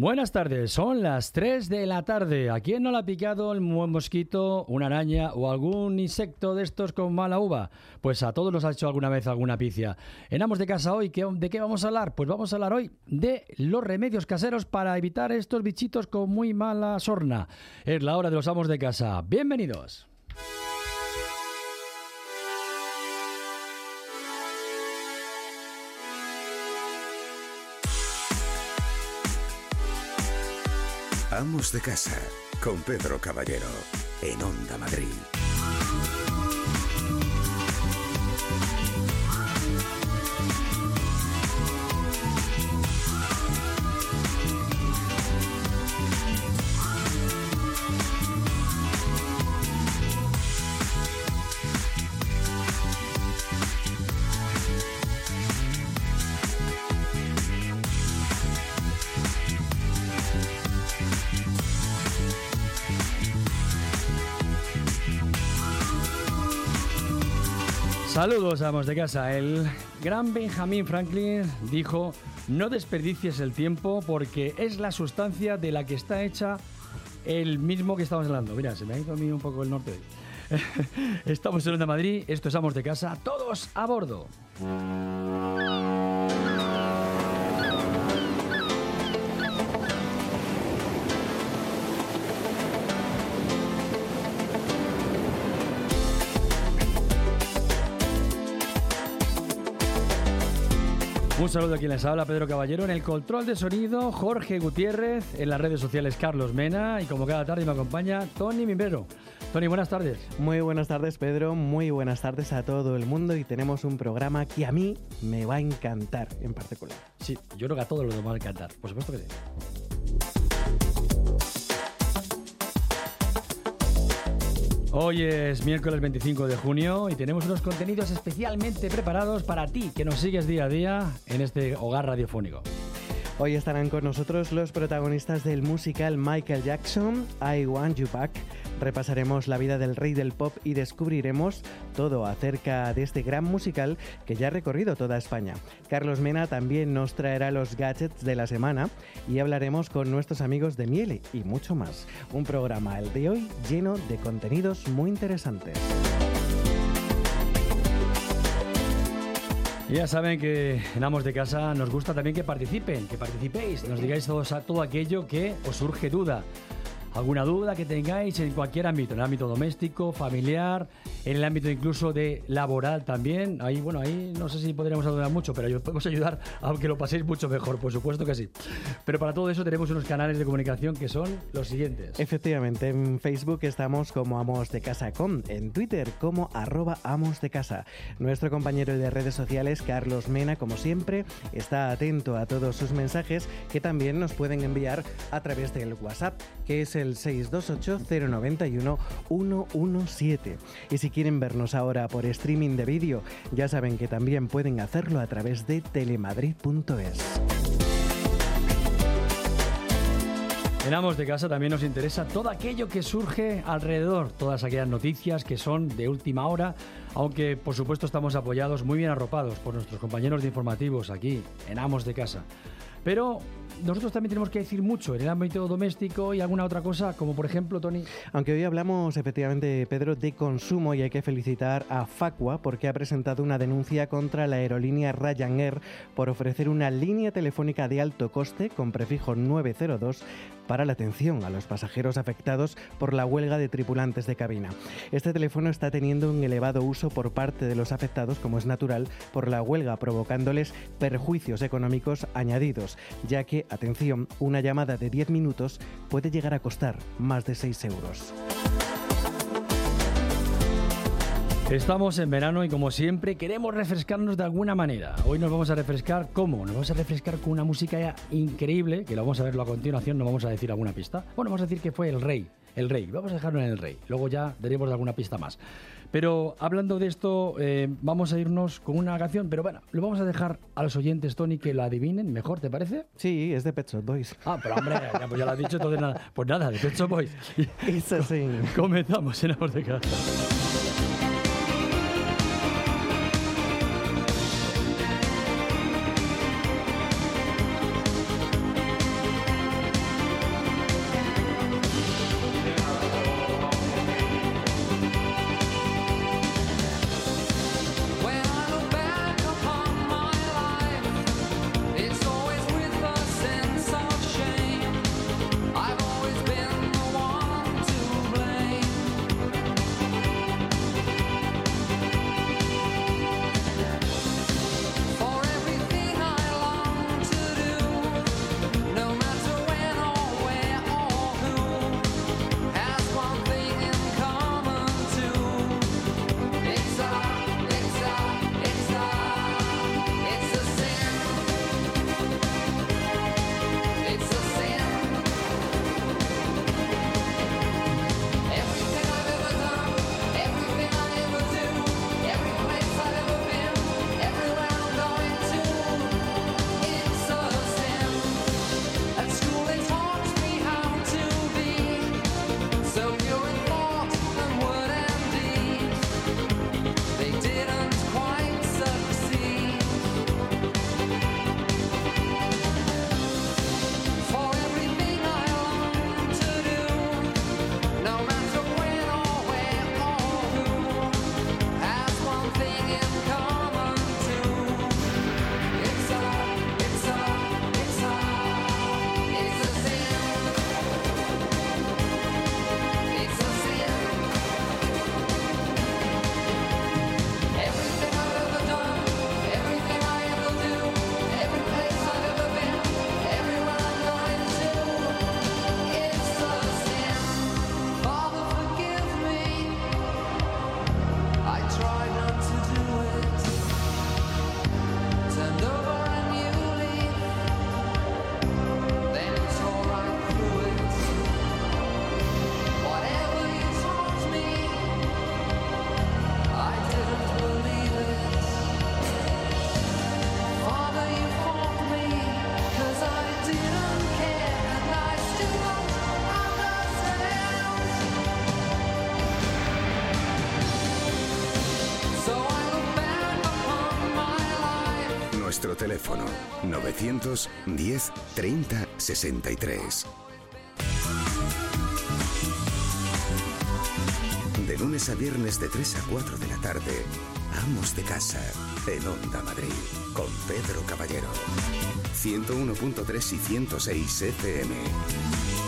Buenas tardes, son las 3 de la tarde. ¿A quién no le ha picado el mosquito, una araña o algún insecto de estos con mala uva? Pues a todos nos ha hecho alguna vez alguna picia. En Amos de Casa hoy, ¿de qué vamos a hablar? Pues vamos a hablar hoy de los remedios caseros para evitar estos bichitos con muy mala sorna. Es la hora de los Amos de Casa. Bienvenidos. Amos de Casa, con Pedro Caballero, en Onda Madrid. Saludos, amos de casa. El gran Benjamin Franklin dijo, no desperdicies el tiempo porque es la sustancia de la que está hecha el mismo que estamos hablando. Mira, se me ha ido a mí un poco el norte. Estamos en Onda Madrid, esto es Amos de Casa, todos a bordo. Un saludo a quien les habla, Pedro Caballero. En el control de sonido, Jorge Gutiérrez. En las redes sociales, Carlos Mena. Y como cada tarde me acompaña, Tony Mimbero. Tony, buenas tardes. Muy buenas tardes, Pedro. Muy buenas tardes a todo el mundo. Y tenemos un programa que a mí me va a encantar en particular. Sí, yo creo que a todos los va a encantar. Por supuesto que sí. Hoy es miércoles 25 de junio y tenemos unos contenidos especialmente preparados para ti que nos sigues día a día en este hogar radiofónico. Hoy estarán con nosotros los protagonistas del musical Michael Jackson, I Want You Back. Repasaremos la vida del rey del pop y descubriremos todo acerca de este gran musical que ya ha recorrido toda España. Carlos Mena también nos traerá los gadgets de la semana y hablaremos con nuestros amigos de Miele y mucho más. Un programa, el de hoy, lleno de contenidos muy interesantes. Ya saben que en Amos de Casa nos gusta también que participen, que participéis, nos digáis todo, todo aquello que os surge duda alguna duda que tengáis en cualquier ámbito, en el ámbito doméstico, familiar, en el ámbito incluso de laboral también. Ahí, bueno, ahí no sé si podríamos ayudar mucho, pero podemos ayudar aunque lo paséis mucho mejor, por supuesto que sí. Pero para todo eso tenemos unos canales de comunicación que son los siguientes. Efectivamente, en Facebook estamos como Amos de Casa en Twitter como arroba Amos de Casa. Nuestro compañero de redes sociales, Carlos Mena, como siempre, está atento a todos sus mensajes que también nos pueden enviar a través del WhatsApp, que es el 628-091-117. Y si quieren vernos ahora por streaming de vídeo, ya saben que también pueden hacerlo a través de telemadrid.es. En Amos de Casa también nos interesa todo aquello que surge alrededor, todas aquellas noticias que son de última hora, aunque por supuesto estamos apoyados, muy bien arropados por nuestros compañeros de informativos aquí en Amos de Casa. Pero nosotros también tenemos que decir mucho en el ámbito doméstico y alguna otra cosa, como por ejemplo, Tony. Aunque hoy hablamos efectivamente, Pedro, de consumo y hay que felicitar a Facua porque ha presentado una denuncia contra la aerolínea Ryanair por ofrecer una línea telefónica de alto coste con prefijo 902 para la atención a los pasajeros afectados por la huelga de tripulantes de cabina. Este teléfono está teniendo un elevado uso por parte de los afectados, como es natural, por la huelga, provocándoles perjuicios económicos añadidos, ya que Atención, una llamada de 10 minutos puede llegar a costar más de 6 euros. Estamos en verano y como siempre queremos refrescarnos de alguna manera. Hoy nos vamos a refrescar, ¿cómo? Nos vamos a refrescar con una música increíble, que lo vamos a verlo a continuación, no vamos a decir alguna pista. Bueno, vamos a decir que fue el rey, el rey. Vamos a dejarlo en el rey. Luego ya daremos alguna pista más. Pero hablando de esto, eh, vamos a irnos con una canción, pero bueno, lo vamos a dejar a los oyentes, Tony, que lo adivinen mejor, ¿te parece? Sí, es de Pet Shop Boys. Ah, pero hombre, ya, pues ya lo has dicho, entonces nada. Pues nada, de Pet Shop Boys. Eso sí. Comenzamos en Amor de Casa. Teléfono 910 30 63. De lunes a viernes de 3 a 4 de la tarde, Amos de Casa, en Onda Madrid, con Pedro Caballero. 101.3 y 106 FM.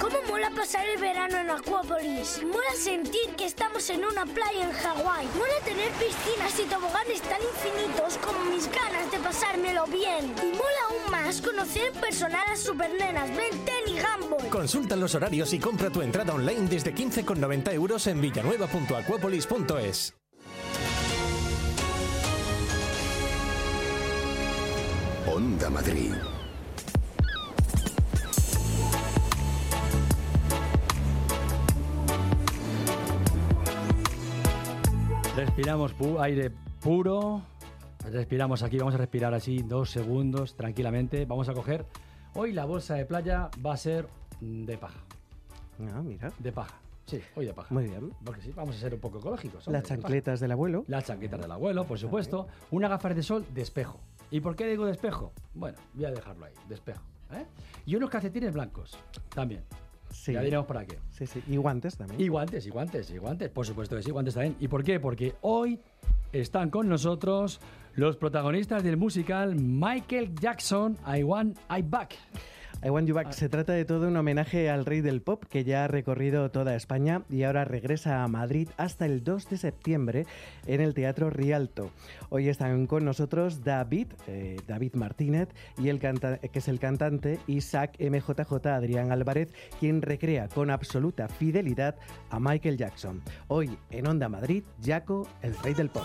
¿Cómo mola pasar el verano en Acuópolis? Mola sentir que estamos en una playa en Hawái. Mola tener piscinas y toboganes tan infinitos como mis ganas de pasármelo bien. Y mola aún más conocer en personal a supernenas Ben 10 y Gumball. Consulta los horarios y compra tu entrada online desde 15,90 euros en villanueva.acuapolis.es. Onda Madrid. Respiramos pu- aire puro. Respiramos aquí, vamos a respirar así dos segundos tranquilamente. Vamos a coger. Hoy la bolsa de playa va a ser de paja. Ah, mira. De paja. Sí, hoy de paja. Muy bien. Porque sí, vamos a ser un poco ecológicos. hombre, Las chancletas del abuelo. Las chaquetas del abuelo, por supuesto. Una gafas de sol de espejo. ¿Y por qué digo de espejo? Bueno, voy a dejarlo ahí, de espejo. ¿eh? Y unos calcetines blancos también. Sí. Ya diremos para qué. Sí, sí. Y guantes también. Y guantes, y guantes, y guantes. Por supuesto que sí, guantes también. ¿Y por qué? Porque hoy están con nosotros los protagonistas del musical Michael Jackson, I Want I Back. I Want You Ah. Back se trata de todo un homenaje al rey del pop que ya ha recorrido toda España y ahora regresa a Madrid hasta el 2 de septiembre en el Teatro Rialto. Hoy están con nosotros David, eh, David Martínez, y el canta- que es el cantante, Isaac MJJ Adrián Álvarez, quien recrea con absoluta fidelidad a Michael Jackson. Hoy en Onda Madrid, Jaco, el rey del pop.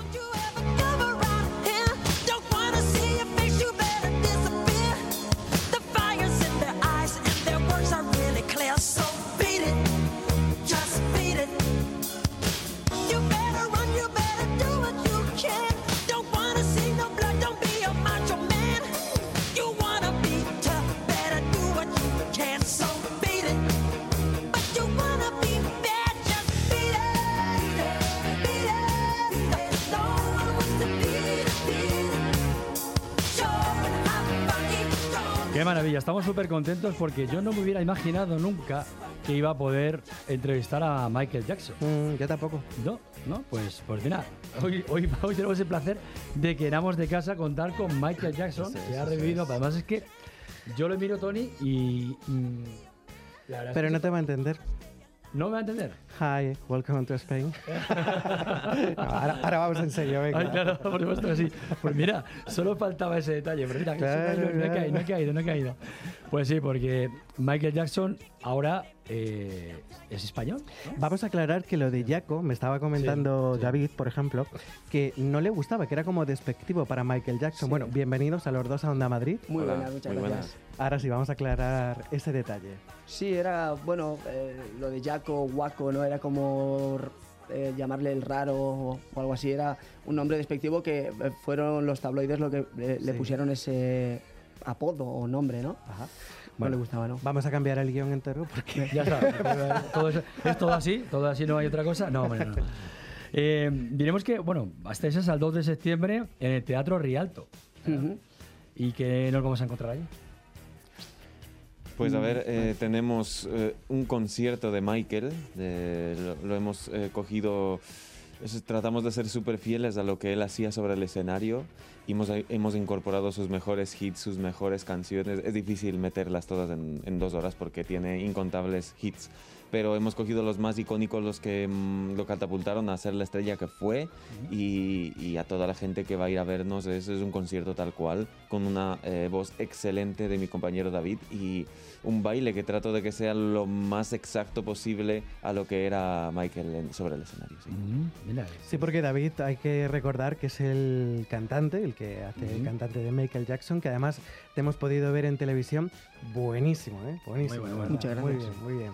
Qué maravilla, estamos súper contentos porque yo no me hubiera imaginado nunca que iba a poder entrevistar a Michael Jackson. Mm, yo tampoco. No, no, pues, pues mira, hoy, hoy, hoy tenemos el placer de que éramos de casa contar con Michael Jackson, que ha revivido. Además es que yo lo miro, Tony, y... mm, la Pero no te va a entender. ¿No me va a entender? Hi, welcome to Spain. No, ahora, ahora vamos en serio, venga. Ay, claro, por supuesto que sí. Pues mira, solo faltaba ese detalle, pero mira, eso no, Claro, no he claro. caído, no he caído, no he caído. Pues sí, porque Michael Jackson ahora eh, es español. ¿no? Vamos a aclarar que lo de Jaco, me estaba comentando Sí, sí. David, por ejemplo, que no le gustaba, que era como despectivo para Michael Jackson. Bueno, bienvenidos a los dos a Onda Madrid. Muy Hola, buenas, muchas muy gracias. buenas. Ahora sí, vamos a aclarar ese detalle. Sí, era, bueno, eh, lo de Jaco, Waco, ¿no? Era como eh, llamarle el raro o, o algo así. Era un nombre despectivo que fueron los tabloides lo que eh, le Sí. pusieron ese apodo o nombre, ¿no? Ajá. No le gustaba, ¿no? Vamos a cambiar el guion entero porque... Ya está. Todo eso- ¿Es todo así? ¿Todo así no hay otra cosa? No, hombre, no. Eh, diremos que, bueno, hasta ese es al 2 de septiembre en el Teatro Rialto. Ujú. ¿Y que nos vamos a encontrar ahí? Pues a ver, eh, tenemos eh, un concierto de Michael, de- lo, lo hemos eh, cogido, es- tratamos de ser súper fieles a lo que él hacía sobre el escenario hemos, incorporado sus mejores hits, sus mejores canciones. Es difícil meterlas todas en dos horas porque tiene incontables hits, pero hemos cogido los más icónicos, los que mm, lo catapultaron a ser la estrella que fue y, y a toda la gente que va a ir a vernos. Es, es un concierto tal cual, con una eh, voz excelente de mi compañero David y un baile que trato de que sea lo más exacto posible a lo que era Michael en- sobre el escenario. sí. Sí, porque David hay que recordar que es el cantante, el que hace el Ujú. cantante de Michael Jackson, que además te hemos podido ver en televisión. Buenísimo, ¿eh? Buenísimo. bueno, la bueno. Muchas Muy gracias. bien, muy bien.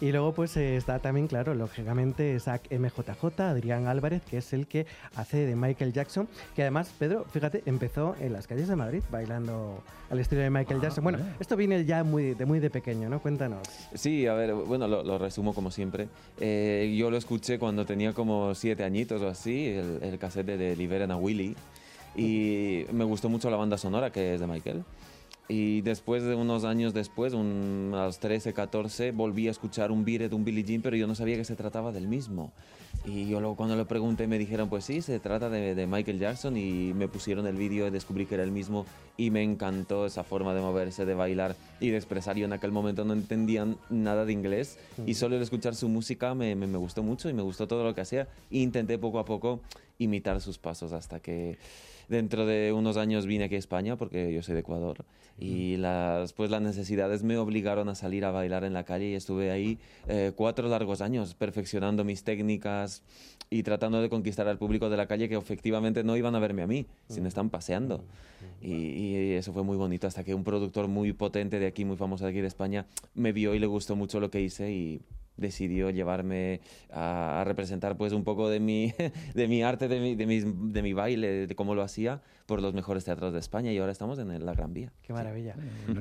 Y luego pues eh, está también, claro, lógicamente Zach MJJ, Adrián Álvarez, que es el que hace de Michael Jackson, que además, Pedro, fíjate, empezó en las calles de Madrid bailando al estilo de Michael Ah, Jackson. Bueno, vale. esto viene ya muy de, muy de pequeño, ¿no? Cuéntanos. Sí, a ver, bueno, lo, lo resumo como siempre. Eh, yo lo escuché cuando tenía como siete añitos o así, el, el cassette de Liberen a Willy. Y me gustó mucho la banda sonora que es de Michael. Y después de unos años después, un- a los 13, 14, volví a escuchar un Beat It, un Billie Jean, pero yo no sabía que se trataba del mismo. Y yo luego cuando lo pregunté me dijeron, pues sí, se trata de, de Michael Jackson y me pusieron el vídeo y descubrí que era el mismo y me encantó esa forma de moverse, de bailar y de expresar. Yo en aquel momento no entendía nada de inglés y solo el escuchar su música me, me- me gustó mucho y me gustó todo lo que hacía. E intenté poco a poco imitar sus pasos hasta que dentro de unos años vine aquí a España porque yo soy de Ecuador y las, pues las necesidades me obligaron a salir a bailar en la calle y estuve ahí eh, cuatro largos años perfeccionando mis técnicas y tratando de conquistar al público de la calle que efectivamente no iban a verme a mí, sino están paseando. Y, y eso fue muy bonito hasta que un productor muy potente de aquí, muy famoso de aquí de España, me vio y le gustó mucho lo que hice y decidió llevarme a, a representar pues un poco de mi, de mi arte, de mi, de, mis- de mi baile, de cómo lo hacía por los mejores teatros de España y ahora estamos en la Gran Vía. Qué maravilla.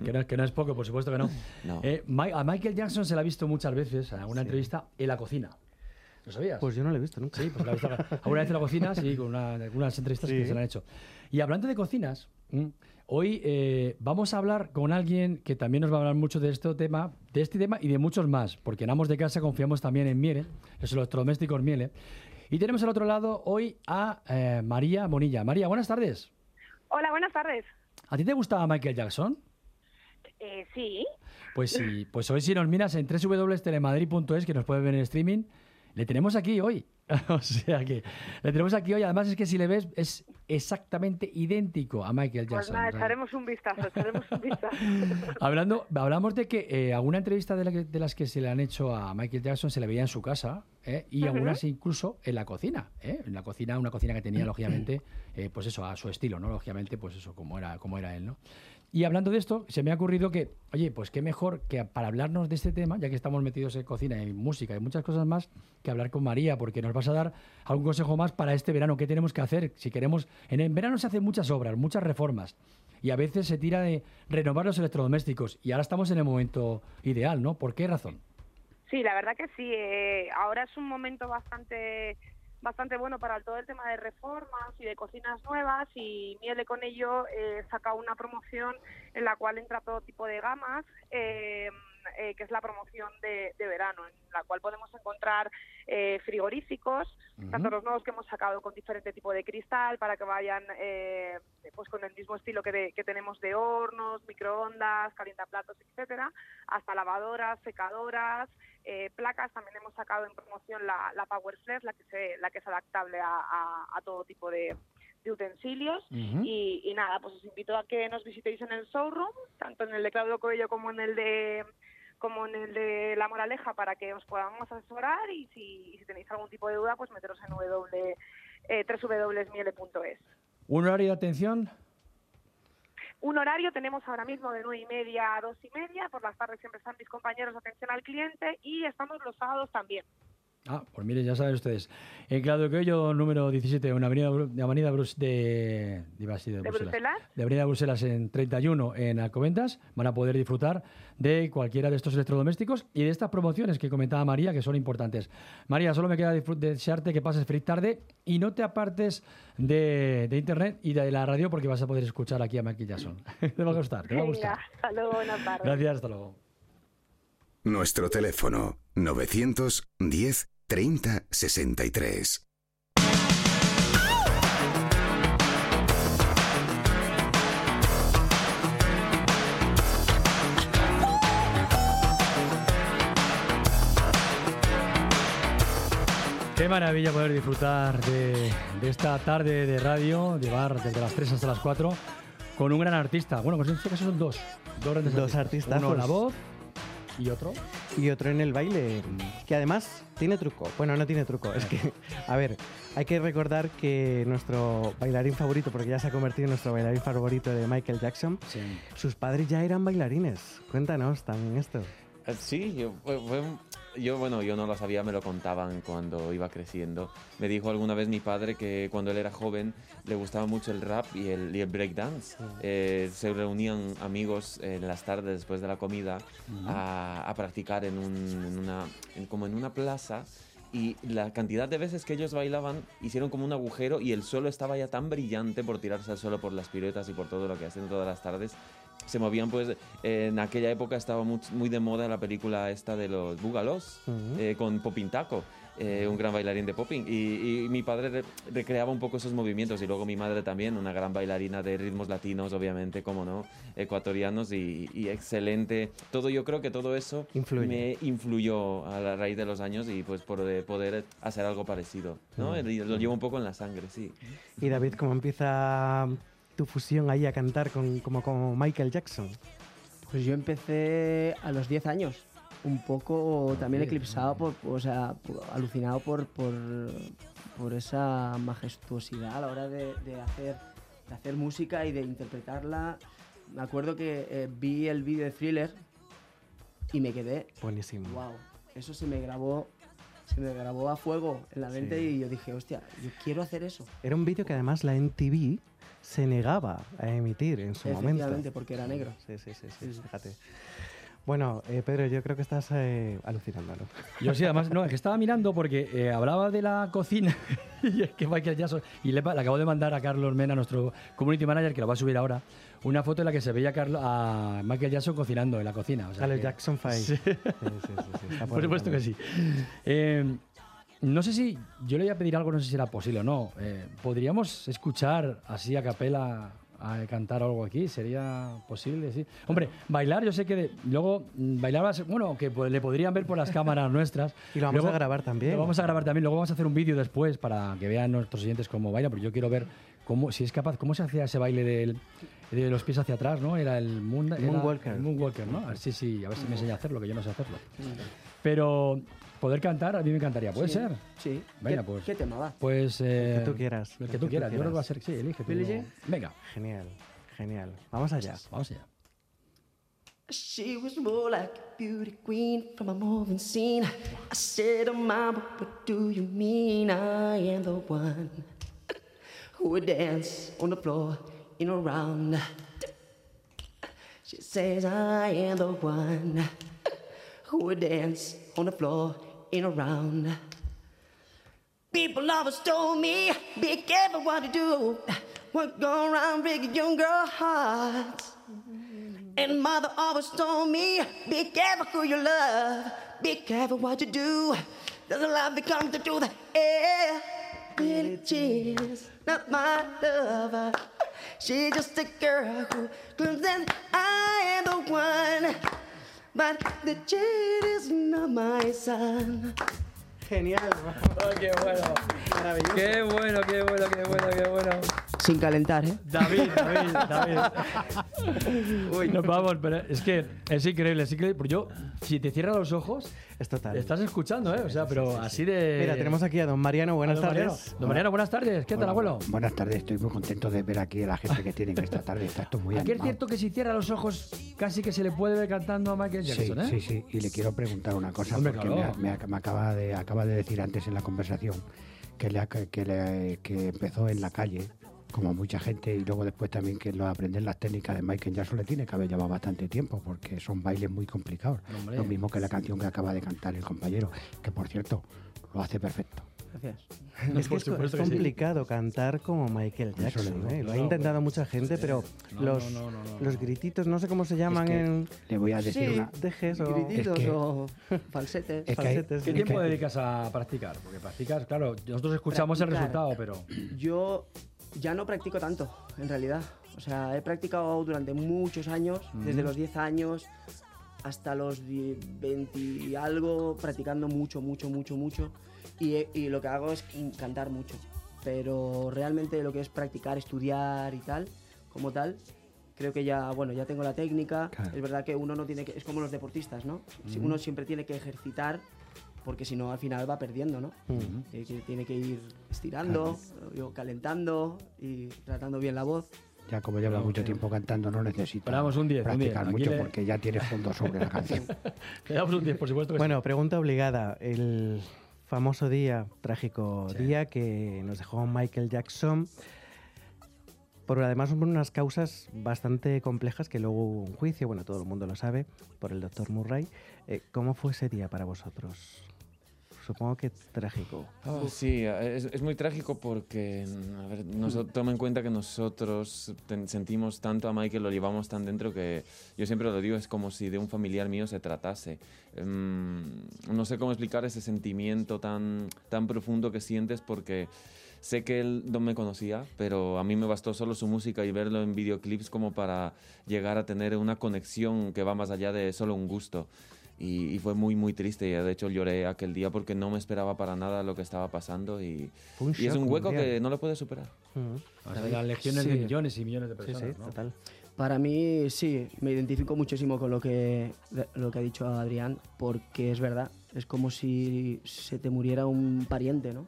que, no, que no es poco, por supuesto que no. No. Eh, Mi- a Michael Jackson se le ha visto muchas veces en alguna entrevista en la cocina. ¿Lo sabías? Pues yo no lo he visto nunca. Sí, pues la he visto alguna vez en la cocina, sí, con una- algunas entrevistas que se le han hecho. Y hablando de cocinas, mm, hoy eh, vamos a hablar con alguien que también nos va a hablar mucho de este tema, de este tema y de muchos más, porque en Amos de Casa confiamos también en Miele, los electrodomésticos Miele. Y tenemos al otro lado hoy a eh, María Bonilla. María, buenas tardes. Hola, buenas tardes. ¿A ti te gustaba Michael Jackson? Eh, sí, Pues sí, pues hoy si nos miras en www.telemadrid.es, que nos puedes ver en streaming, le tenemos aquí hoy. o sea que le tenemos aquí hoy. Además es que si le ves es exactamente idéntico a Michael pues Jackson. nada, sea, echaremos un vistazo, echaremos un vistazo. Hablando, hablamos de que eh, alguna entrevista de, la que- de las que se le han hecho a Michael Jackson se le veía en su casa ¿eh? y algunas incluso en la cocina. ¿eh? En la cocina, una cocina que tenía lógicamente, eh, pues eso, a su estilo, ¿no? Lógicamente, pues eso, como era, como era él, ¿no? Y hablando de esto, se me ha ocurrido que, oye, pues qué mejor que para hablarnos de este tema, ya que estamos metidos en cocina y música y muchas cosas más, que hablar con María, porque nos vas a dar algún consejo más para este verano. ¿Qué tenemos que hacer? Si queremos. En el verano se hacen muchas obras, muchas reformas. Y a veces se tira de renovar los electrodomésticos. Y ahora estamos en el momento ideal, ¿no? ¿Por qué razón? Sí, la verdad que sí. eh, ahora es un momento bastante bastante bueno para todo el tema de reformas y de cocinas nuevas y Miele con ello eh, saca una promoción en la cual entra todo tipo de gamas, eh, eh, que es la promoción de, de verano, en la cual podemos encontrar eh, frigoríficos, tanto los nuevos que hemos sacado con diferente tipo de cristal para que vayan eh, pues con el mismo estilo que, de- que tenemos de hornos, microondas, calientaplatos, etcétera, hasta lavadoras, secadoras, eh, placas. También hemos sacado en promoción la, la Power Flex, la que se, la que es adaptable a, a- a todo tipo de, de utensilios. Y, y nada, pues os invito a que nos visitéis en el showroom, tanto en el de Claudio Coello como en el de como en el de La Moraleja para que os podamos asesorar y si, y si tenéis algún tipo de duda pues meteros en w, eh, www.miele.es. ¿Un horario de atención? Un horario tenemos ahora mismo de nueve y media a dos y media, por las tardes siempre están mis compañeros de atención al cliente y estamos los sábados también. Ah, pues miren, ya saben ustedes. En Claudio Coello, número 17, una avenida, de avenida Brus- de, a decir de ¿De Bruselas? De avenida Bruselas en 31 en Alcobendas. Van a poder disfrutar de cualquiera de estos electrodomésticos y de estas promociones que comentaba María, que son importantes. María, solo me queda desearte que pases feliz tarde y no te apartes de, de internet y de la radio porque vas a poder escuchar aquí a Michael Jackson. te va a gustar, te va a gustar. Venga, hasta luego, buenas tardes. Gracias, hasta luego. Nuestro teléfono 910 30 63. Qué maravilla poder disfrutar de, de esta tarde de radio, llevar desde las 3 hasta las 4, con un gran artista. Bueno, pues en este caso son dos. Dos grandes Dos artistas. artistazos. Uno la voz y otro. Y otro en el baile, que además tiene truco. Bueno, no tiene truco. Es que, a ver, hay que recordar que nuestro bailarín favorito, porque ya se ha convertido en nuestro bailarín favorito de Michael Jackson, sus padres ya eran bailarines. Cuéntanos también esto. Eh, Sí, yo, yo, bueno, yo no lo sabía, me lo contaban cuando iba creciendo. Me dijo alguna vez mi padre que cuando él era joven le gustaba mucho el rap y el, y el breakdance. Eh, se reunían amigos en las tardes después de la comida a, a practicar en, un- en una, en- como en una plaza. Y la cantidad de veces que ellos bailaban hicieron como un agujero y el suelo estaba ya tan brillante por tirarse al suelo por las piruetas y por todo lo que hacen todas las tardes se movían pues en aquella época estaba muy, muy de moda la película esta de los Búgalos Ujú. eh, con Popin Taco eh, un gran bailarín de popping y, y mi padre re- recreaba un poco esos movimientos y luego mi madre también una gran bailarina de ritmos latinos obviamente como no ecuatorianos y, y excelente todo yo creo que todo eso Influye. me influyó a la raíz de los años y pues por de poder hacer algo parecido ¿no? Lo llevo un poco en la sangre sí Y David, ¿cómo empieza tu fusión ahí a cantar con, como, como Michael Jackson? Pues yo empecé a los 10 años, un poco también Bien. eclipsado, por, o sea, alucinado por, por, por esa majestuosidad a la hora de, de hacer, de hacer música y de interpretarla. Me acuerdo que eh, vi el vídeo de Thriller y me quedé, Buenísimo. wow, eso se me grabó, se me grabó a fuego en la mente Sí. y yo dije, hostia, yo quiero hacer eso. Era un vídeo que además la MTV se negaba a emitir en su momento. Porque era negro. Sí, sí, sí, sí, fíjate. Bueno, eh, Pedro, yo creo que estás eh, alucinando, ¿no? Yo sí, además, no, es que estaba mirando porque eh, hablaba de la cocina y es que Michael Jackson, y le, le acabo de mandar a Carlos Mena, nuestro community manager, que lo va a subir ahora, una foto en la que se veía a, Carlos, a Michael Jackson cocinando en la cocina. O sea que- Jackson Five. Sí. Sí, sí, sí, sí, está Por supuesto que sí. No sé si, yo le voy a pedir algo, no sé si era posible o no. Eh, ¿Podríamos escuchar así a capela a cantar algo aquí? ¿Sería posible? Sí. Hombre, bailar, yo sé que de- luego mm, bailar bueno, que pues, le podrían ver por las cámaras nuestras. Y lo vamos Luego- a grabar también. Lo vamos a grabar también. Luego vamos a hacer un vídeo después para que vean nuestros oyentes cómo baila, porque yo quiero ver cómo, si es capaz, cómo se hacía ese baile del- de los pies hacia atrás, ¿no? Era el moon, Moonwalker. moonwalker, ¿no? A ver, sí, sí, a ver si me enseña a hacerlo, que yo no sé hacerlo. Pero poder cantar, a mí me encantaría. ¿Puede Sí, ser? Sí. Venga, ¿Qué, pues. ¿Qué tema va? Pues. eh, El que tú quieras. El que tú quieras. Yo creo que va a ser. Sí, elige. tú. Venga. Genial, genial. Vamos allá. Vamos allá. She was more like a beauty queen from a moving scene. I said, oh, Mama, what do you mean? I am the one who would dance on the floor in a round. She says, I am the one who would dance on the floor in a round. People always told me, be careful what you do. What go around breaking young girl hearts. And mother always told me, be careful who you love. Be careful what you do. Doesn't love become the truth? Yeah, Jean is not my lover. She's just a girl who claims that I am the one. But the jade is not my son. Genial. qué bueno. Qué bueno, qué bueno, qué bueno, qué bueno. Sin calentar, ¿eh? David, David, David. Uy, nos vamos, pero es que es increíble, es increíble. Porque yo, si te cierras los ojos, Es total. estás escuchando, ¿eh? O sea, pero así de. Mira, tenemos aquí a don Mariano. Buenas don tardes. Mariano. Don Mariano, buenas tardes. ¿Qué tal, abuelo? Buenas tardes, estoy muy contento de ver aquí a la gente que tienen esta tarde. Está esto muy Aquí es animado. cierto que si cierra los ojos, casi que se le puede ver cantando a Michael Sí, Jackson, ¿eh? sí, sí. Y le quiero preguntar una cosa, Hombre, porque claro. me, me- me acaba, de, acaba de decir antes en la conversación que, le, que, le- que empezó en la calle, como mucha gente, y luego después también que lo aprender las técnicas de Michael Jackson le tiene que haber llevado bastante tiempo, porque son bailes muy complicados. Hombre. Lo mismo que la canción que acaba de cantar el compañero, que por cierto, lo hace perfecto. Gracias. Es que es, es complicado cantar como Michael Jackson. ¿eh? Lo ha No, intentado mucha gente, pero No, los, no, no, no, los grititos, no sé cómo se llaman que en. le voy a decir Sí, una... Dejes o. grititos Es que- o falsetes. Es que hay- falsetes. ¿Qué Es tiempo que- dedicas a practicar? Porque practicas, claro, nosotros escuchamos el Practicar. resultado, pero. Yo ya no practico tanto, en realidad. O sea, he practicado durante muchos años, desde los 10 años hasta los die- 20 y algo, practicando mucho, mucho, mucho, mucho. Y, y lo que hago es cantar mucho. Pero realmente lo que es practicar, estudiar y tal, como tal, creo que ya, bueno, ya tengo la técnica. Claro. Es verdad que uno no tiene que, es como los deportistas, ¿no? Si Ujú. Uno siempre tiene que ejercitar porque si no al final va perdiendo, ¿no? Que- que tiene que ir estirando, yo calentando y tratando bien la voz. Ya como lleva mucho que- tiempo cantando, no necesita Pero vamos, un 10, un 10. practicar Aquí mucho le- porque ya tiene fondo sobre la canción. Le damos un 10, por supuesto que Bueno, pregunta obligada. El famoso día, trágico Sí. día que nos dejó Michael Jackson, por además por unas causas bastante complejas que luego hubo un juicio, bueno, todo el mundo lo sabe, por el doctor Murray. Eh, ¿Cómo fue ese día para vosotros? Supongo que trágico. Ah, sí, es, es muy trágico porque, a ver, noso- toma en cuenta que nosotros ten- sentimos tanto a Michael, lo llevamos tan dentro que yo siempre lo digo, es como si de un familiar mío se tratase. Em, no sé cómo explicar ese sentimiento tan, tan profundo que sientes porque sé que él no me conocía, pero a mí me bastó solo su música y verlo en videoclips como para llegar a tener una conexión que va más allá de solo un gusto. Y, y fue muy, muy triste. Y de hecho lloré aquel día porque no me esperaba para nada lo que estaba pasando. Y, y es shock un hueco mundial. que no lo puedes superar. Así eran legiones Sí. de millones y millones de Sí, personas. sí, ¿no? total. Para mí sí, me identifico muchísimo con lo que, lo que ha dicho Adrián, porque es verdad, es como si se te muriera un pariente, ¿no?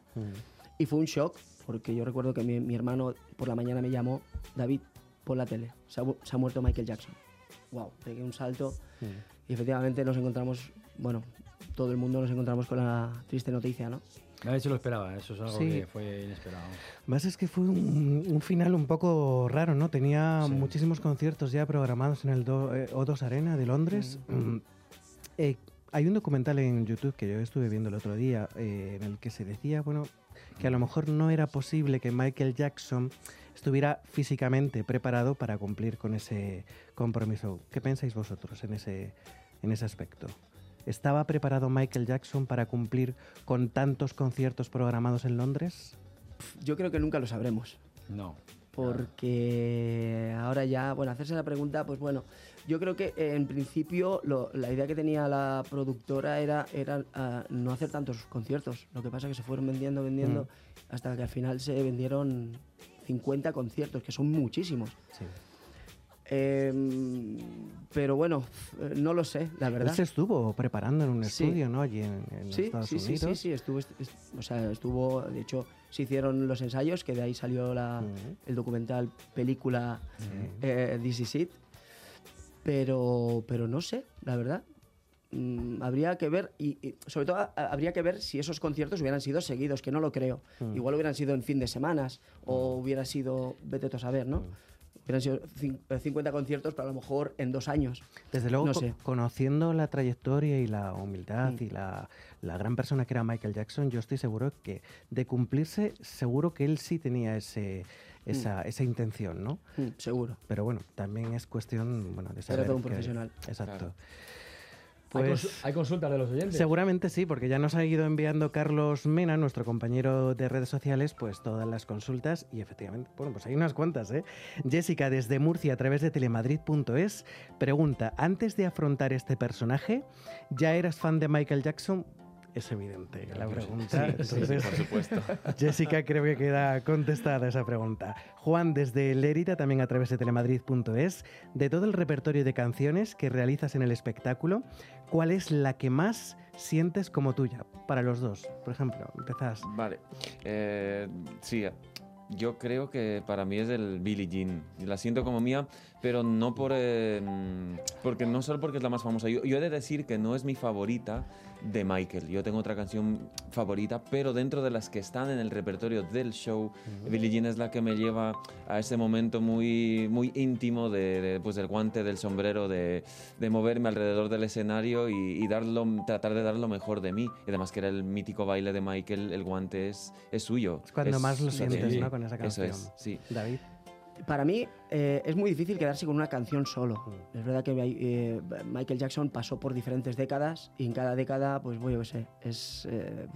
Y fue un shock, porque yo recuerdo que mi, mi hermano por la mañana me llamó, David, por la tele, se ha, se ha muerto Michael Jackson. Wow, pegué un salto y efectivamente nos encontramos, bueno, todo el mundo nos encontramos con la triste noticia, ¿no? Nadie se lo esperaba, eso es algo Sí. que fue inesperado. Más es que fue un, un final un poco raro, ¿no? Tenía Sí. muchísimos conciertos ya programados en el do- eh, O2 Arena de Londres. Mm. Eh, hay un documental en YouTube que yo estuve viendo el otro día eh, en el que se decía, bueno, que a lo mejor no era posible que Michael Jackson estuviera físicamente preparado para cumplir con ese compromiso. ¿Qué pensáis vosotros en ese, en ese aspecto? ¿Estaba preparado Michael Jackson para cumplir con tantos conciertos programados en Londres? Yo creo que nunca lo sabremos. No. porque ahora ya, bueno, hacerse la pregunta, pues bueno, yo creo que eh, en principio lo- la idea que tenía la productora era, era ah, no hacer tantos conciertos. Lo que pasa es que se fueron vendiendo, vendiendo, Mm. hasta que al final se vendieron 50 conciertos, que son muchísimos. Sí. Em, pero bueno, eh, no lo sé, la verdad. Él se estuvo preparando en un Sí. estudio, ¿no? Allí en, en Sí, Estados sí, sí, Unidos. sí, sí, estuvo, est- o sea, estuvo, de hecho, se hicieron los ensayos, que de ahí salió la, el documental, película eh, This Is It, pero, pero no sé, la verdad. Mm, habría que ver, y, y sobre todo a- habría que ver si esos conciertos hubieran sido seguidos, que no lo creo. Mm. Igual hubieran sido en fin de semanas, o hubiera sido, vete tú a saber, ¿no? Hubieran sido cin- eh, 50 conciertos, pero a lo mejor en dos años. Desde luego, no sé. conociendo la trayectoria y la humildad Mm. y la, la gran persona que era Michael Jackson, yo estoy seguro que de cumplirse, seguro que él sí tenía ese, esa, esa intención, ¿no? Mm, seguro. Pero bueno, también es cuestión bueno, de saber. todo un que- profesional. Exacto. Claro. ¿Hay, Pues, hay consultas de los oyentes? Seguramente sí, porque ya nos ha ido enviando Carlos Mena, nuestro compañero de redes sociales, pues todas las consultas y efectivamente, bueno, pues hay unas cuantas, ¿eh? Jessica desde Murcia a través de telemadrid.es pregunta, antes de afrontar este personaje, ¿ya eras fan de Michael Jackson? Es evidente la pregunta. Sí, sí, entonces, por supuesto. Jessica creo que queda contestada esa pregunta. Juan desde Lerida, también a través de telemadrid.es, de todo el repertorio de canciones que realizas en el espectáculo, ¿cuál es la que más sientes como tuya? Para los dos, por ejemplo, empezás. Vale. Eh, sí, yo creo que para mí es el Billie Jean. La siento como mía, pero no por. eh, porque no solo porque es la más famosa. Yo, yo he de decir que no es mi favorita de Michael. Yo tengo otra canción favorita, pero dentro de las que están en el repertorio del show, Billie Jean es la que me lleva a ese momento muy, muy íntimo de, de, pues, del guante, del sombrero, de, de moverme alrededor del escenario y, y darlo, tratar de dar lo mejor de mí. Y además que era el mítico baile de Michael, el guante es, es suyo. Es cuando más lo sientes, sí, ¿no? Con esa Eso canción. es, sí. David. Para mí eh, es muy difícil quedarse con una canción solo. Es verdad que eh, Michael Jackson pasó por diferentes décadas y en cada década, pues bueno, yo sé, es, eh,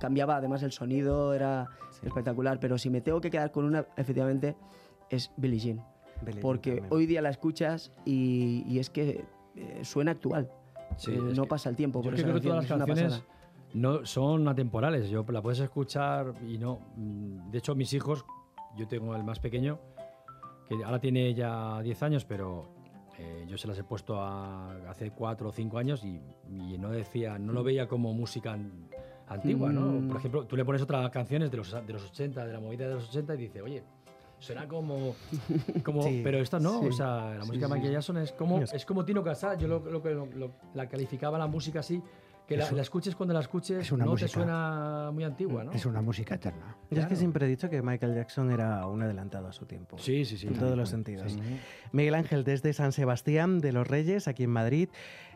cambiaba además el sonido, era espectacular, pero si me tengo que quedar con una, efectivamente, es Billie Jean. Billie Jean porque también. hoy día la escuchas y, y es que eh, suena actual. Sí, Eh, no que- pasa el tiempo. Yo por creo que todas las canciones no son atemporales. Yo la puedes escuchar y no. mm, De hecho, mis hijos, yo tengo el más pequeño, que ahora tiene ya 10 años, pero eh, yo se las he puesto a- hace 4 o 5 años y, y no decía, no lo veía como música an- antigua, ¿no? Mm. Por ejemplo, tú le pones otras canciones de los, de los 80, de la movida de los 80 y dice, oye. Suena como, como Sí, pero esta no, sí. o sea, la Sí, música de Michael. Jackson es como, Es- como Tino Casal, yo lo- lo- la calificaba la música así, que la, Es un- la escuches cuando la escuches es una no música. te suena muy antigua, ¿no? Es una música eterna. Yo es que siempre he dicho que Michael Jackson era un adelantado a su tiempo. Sí, sí, sí. En todos los sentidos. Sí. Miguel Ángel, desde San Sebastián de los Reyes, aquí en Madrid.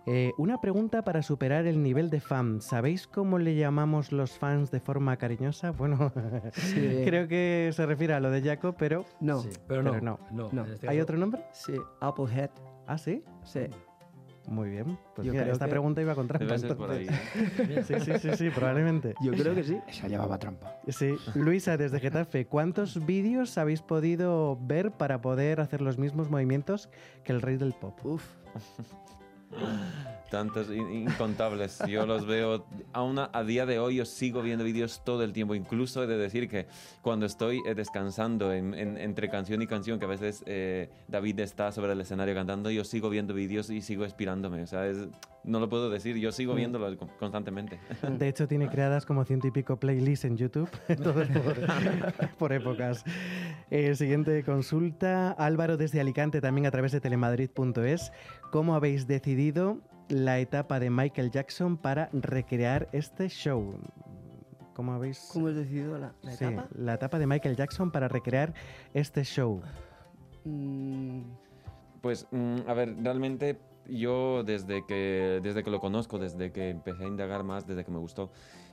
Eh, una pregunta para superar el nivel de fan. ¿Sabéis cómo le llamamos los fans de forma cariñosa? Bueno, Sí. creo que se refiere a lo de Jaco, pero No, Sí, pero no, no, No. este ¿Hay caso- otro nombre? sí, Applehead. Ah, sí. Sí. Muy bien. Pues Yo mira, creo esta que- pregunta iba con trampa. Debe ser por ahí. entonces. Sí, sí, sí, sí, probablemente. Yo creo que sí. Esa llevaba trampa. Sí, Luisa, desde Getafe, ¿cuántos vídeos habéis podido ver para poder hacer los mismos movimientos que el rey del pop? Uf. Tantos in- incontables. Yo los veo, aún a, a día de hoy yo sigo viendo vídeos todo el tiempo. Incluso he de decir que cuando estoy eh, descansando en- en- entre canción y canción, que a veces eh, David está sobre el escenario cantando, yo sigo viendo vídeos y sigo inspirándome. O sea, es- no lo puedo decir, yo sigo Mm. viéndolos con- constantemente. De hecho, tiene creadas como ciento y pico playlists en YouTube, todas por, por épocas. Eh, siguiente consulta, Álvaro desde Alicante, también a través de telemadrid.es. ¿Cómo habéis decidido la etapa de Michael Jackson para recrear este show? ¿Cómo habéis...? ¿Cómo has decidido la, la Sí, etapa? la etapa de Michael Jackson para recrear este show. Mm, Pues, mm, a ver, realmente yo desde que, desde que lo conozco, desde que empecé a indagar más, desde que me gustó,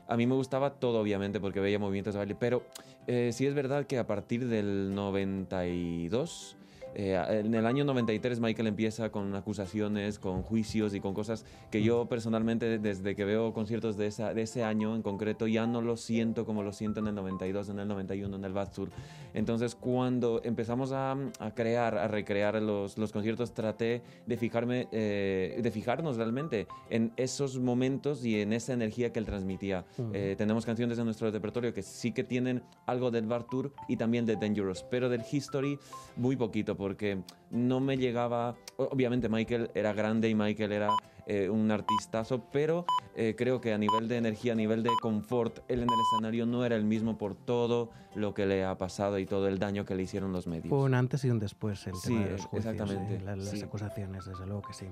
a mí me gustaba todo, obviamente, porque veía movimientos de baile, pero eh, sí es verdad que a partir del 92... eh, en el año 93 Michael empieza con acusaciones, con juicios y con cosas que yo personalmente desde que veo conciertos de, ese año en concreto ya no lo siento como lo siento en el 92, en el 91, en el Bad Tour. Entonces cuando empezamos a, a crear, a recrear los, los conciertos, traté de fijarme, eh, de fijarnos realmente en esos momentos y en esa energía que él transmitía. Eh, tenemos canciones en nuestro repertorio que sí que tienen algo del Bar Tour y también de Dangerous, pero del History muy poquito porque no me llegaba. Obviamente Michael era grande y Michael era eh, un artistazo, pero eh, creo que a nivel de energía, a nivel de confort, él en el escenario no era el mismo por todo lo que le ha pasado y todo el daño que le hicieron los medios. Fue un antes y un después el Sí, tema de los juicios, exactamente, ¿eh? La- las sí. acusaciones, desde luego que sí.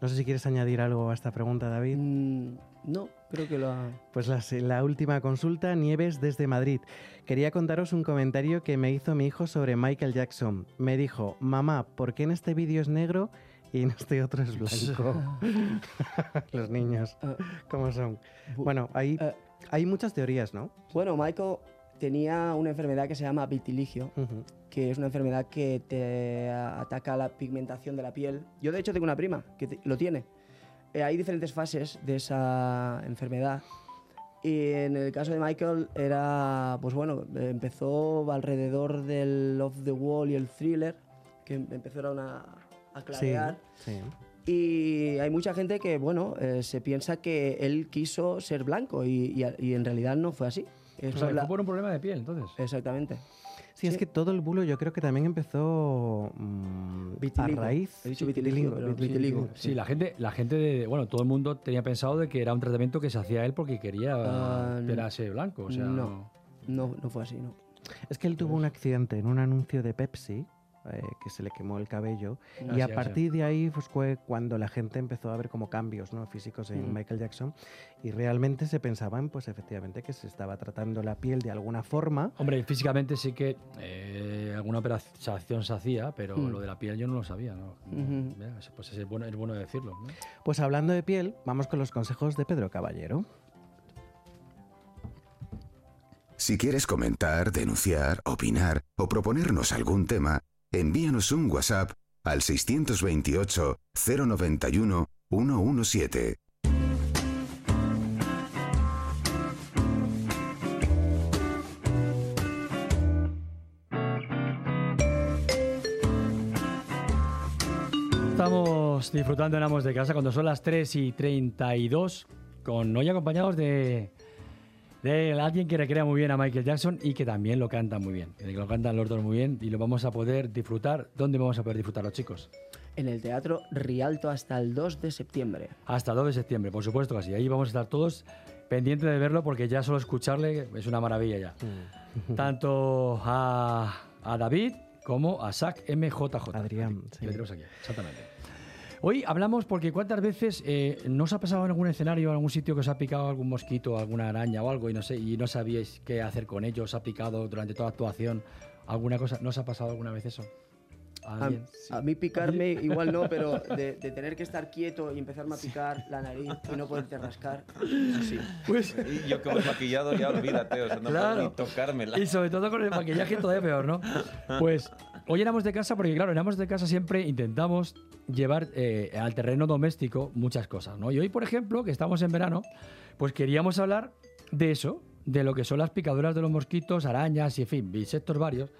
No sé si quieres añadir algo a esta pregunta, David. mm, no, creo que lo ha... Pues la, la última consulta, Nieves desde Madrid. Quería contaros un comentario que me hizo mi hijo sobre Michael Jackson. Me dijo, mamá, ¿por qué en este vídeo es negro y este otro es blanco? Los niños, ¿cómo son? Bueno, hay, Eh, hay muchas teorías, ¿no? Bueno, Michael tenía una enfermedad que se llama vitiligio, que es una enfermedad que te ataca la pigmentación de la piel. Yo de hecho tengo una prima que te- lo tiene. Eh, hay diferentes fases de esa enfermedad. Y en el caso de Michael era, pues bueno, empezó alrededor del Off the Wall y el thriller, que em- empezó a, una, a Sí, clarear. sí. Y hay mucha gente que, bueno, eh, se piensa que él quiso ser blanco y, y- y en realidad no fue así. O Eso sea, que la- fue por un problema de piel, entonces. Exactamente. Sí, es que todo el bulo yo creo que también empezó mm, a Vitiligo. raíz. He dicho sí, vitiligo, pero vitiligo. Sí, la gente, la gente de, bueno, todo el mundo tenía pensado de que era un tratamiento que se hacía él porque quería Ah, operarse blanco, o sea, no, no, no fue así, no. Es que él tuvo un accidente en un anuncio de Pepsi eh, que se le quemó el cabello Ah, y sí, a sí. partir de ahí pues, fue cuando la gente empezó a ver como cambios ¿no? físicos en Mm. Michael Jackson y realmente se pensaban pues efectivamente que se estaba tratando la piel de alguna forma. Hombre, físicamente sí que eh, alguna operación se hacía, pero Mm. lo de la piel yo no lo sabía, ¿no? Mira, Pues es bueno, es bueno decirlo, ¿no? Pues hablando de piel, vamos con los consejos de Pedro Caballero. Si quieres comentar, denunciar, opinar o proponernos algún tema, envíanos un WhatsApp al 628 091 117. Estamos disfrutando en Amos de Casa cuando son las 3 y 32, con hoy acompañados de, de alguien que recrea muy bien a Michael Jackson y que también lo canta muy bien. Que lo cantan los dos muy bien y lo vamos a poder disfrutar. ¿Dónde vamos a poder disfrutar los chicos? En el Teatro Rialto hasta el 2 de septiembre. Hasta el 2 de septiembre, por supuesto que sí. Ahí vamos a estar todos pendientes de verlo porque ya solo escucharle es una maravilla ya. Tanto a, a David como a Zach MJJ. Adrián, le tenemos aquí, exactamente. Hoy hablamos porque cuántas veces eh, no os ha pasado en algún escenario, en algún sitio que os ha picado algún mosquito, alguna araña o algo y no sé y no sabíais qué hacer con ellos, os ha picado durante toda la actuación, alguna cosa, ¿no os ha pasado alguna vez eso? ¿A A, mí picarme igual no, pero de, de tener que estar quieto y empezarme a picar la nariz y no poderte rascar, sí. Pues, Y yo que voy maquillado ya olvídate, o sea, no Claro. puedo ni tocármela. Y sobre todo con el maquillaje todavía peor, ¿no? Pues hoy en Amos de Casa, porque claro, en Amos de Casa siempre intentamos llevar eh, al terreno doméstico muchas cosas, ¿no? Y hoy, por ejemplo, que estamos en verano, pues queríamos hablar de eso, de lo que son las picaduras de los mosquitos, arañas y, en fin, insectos varios,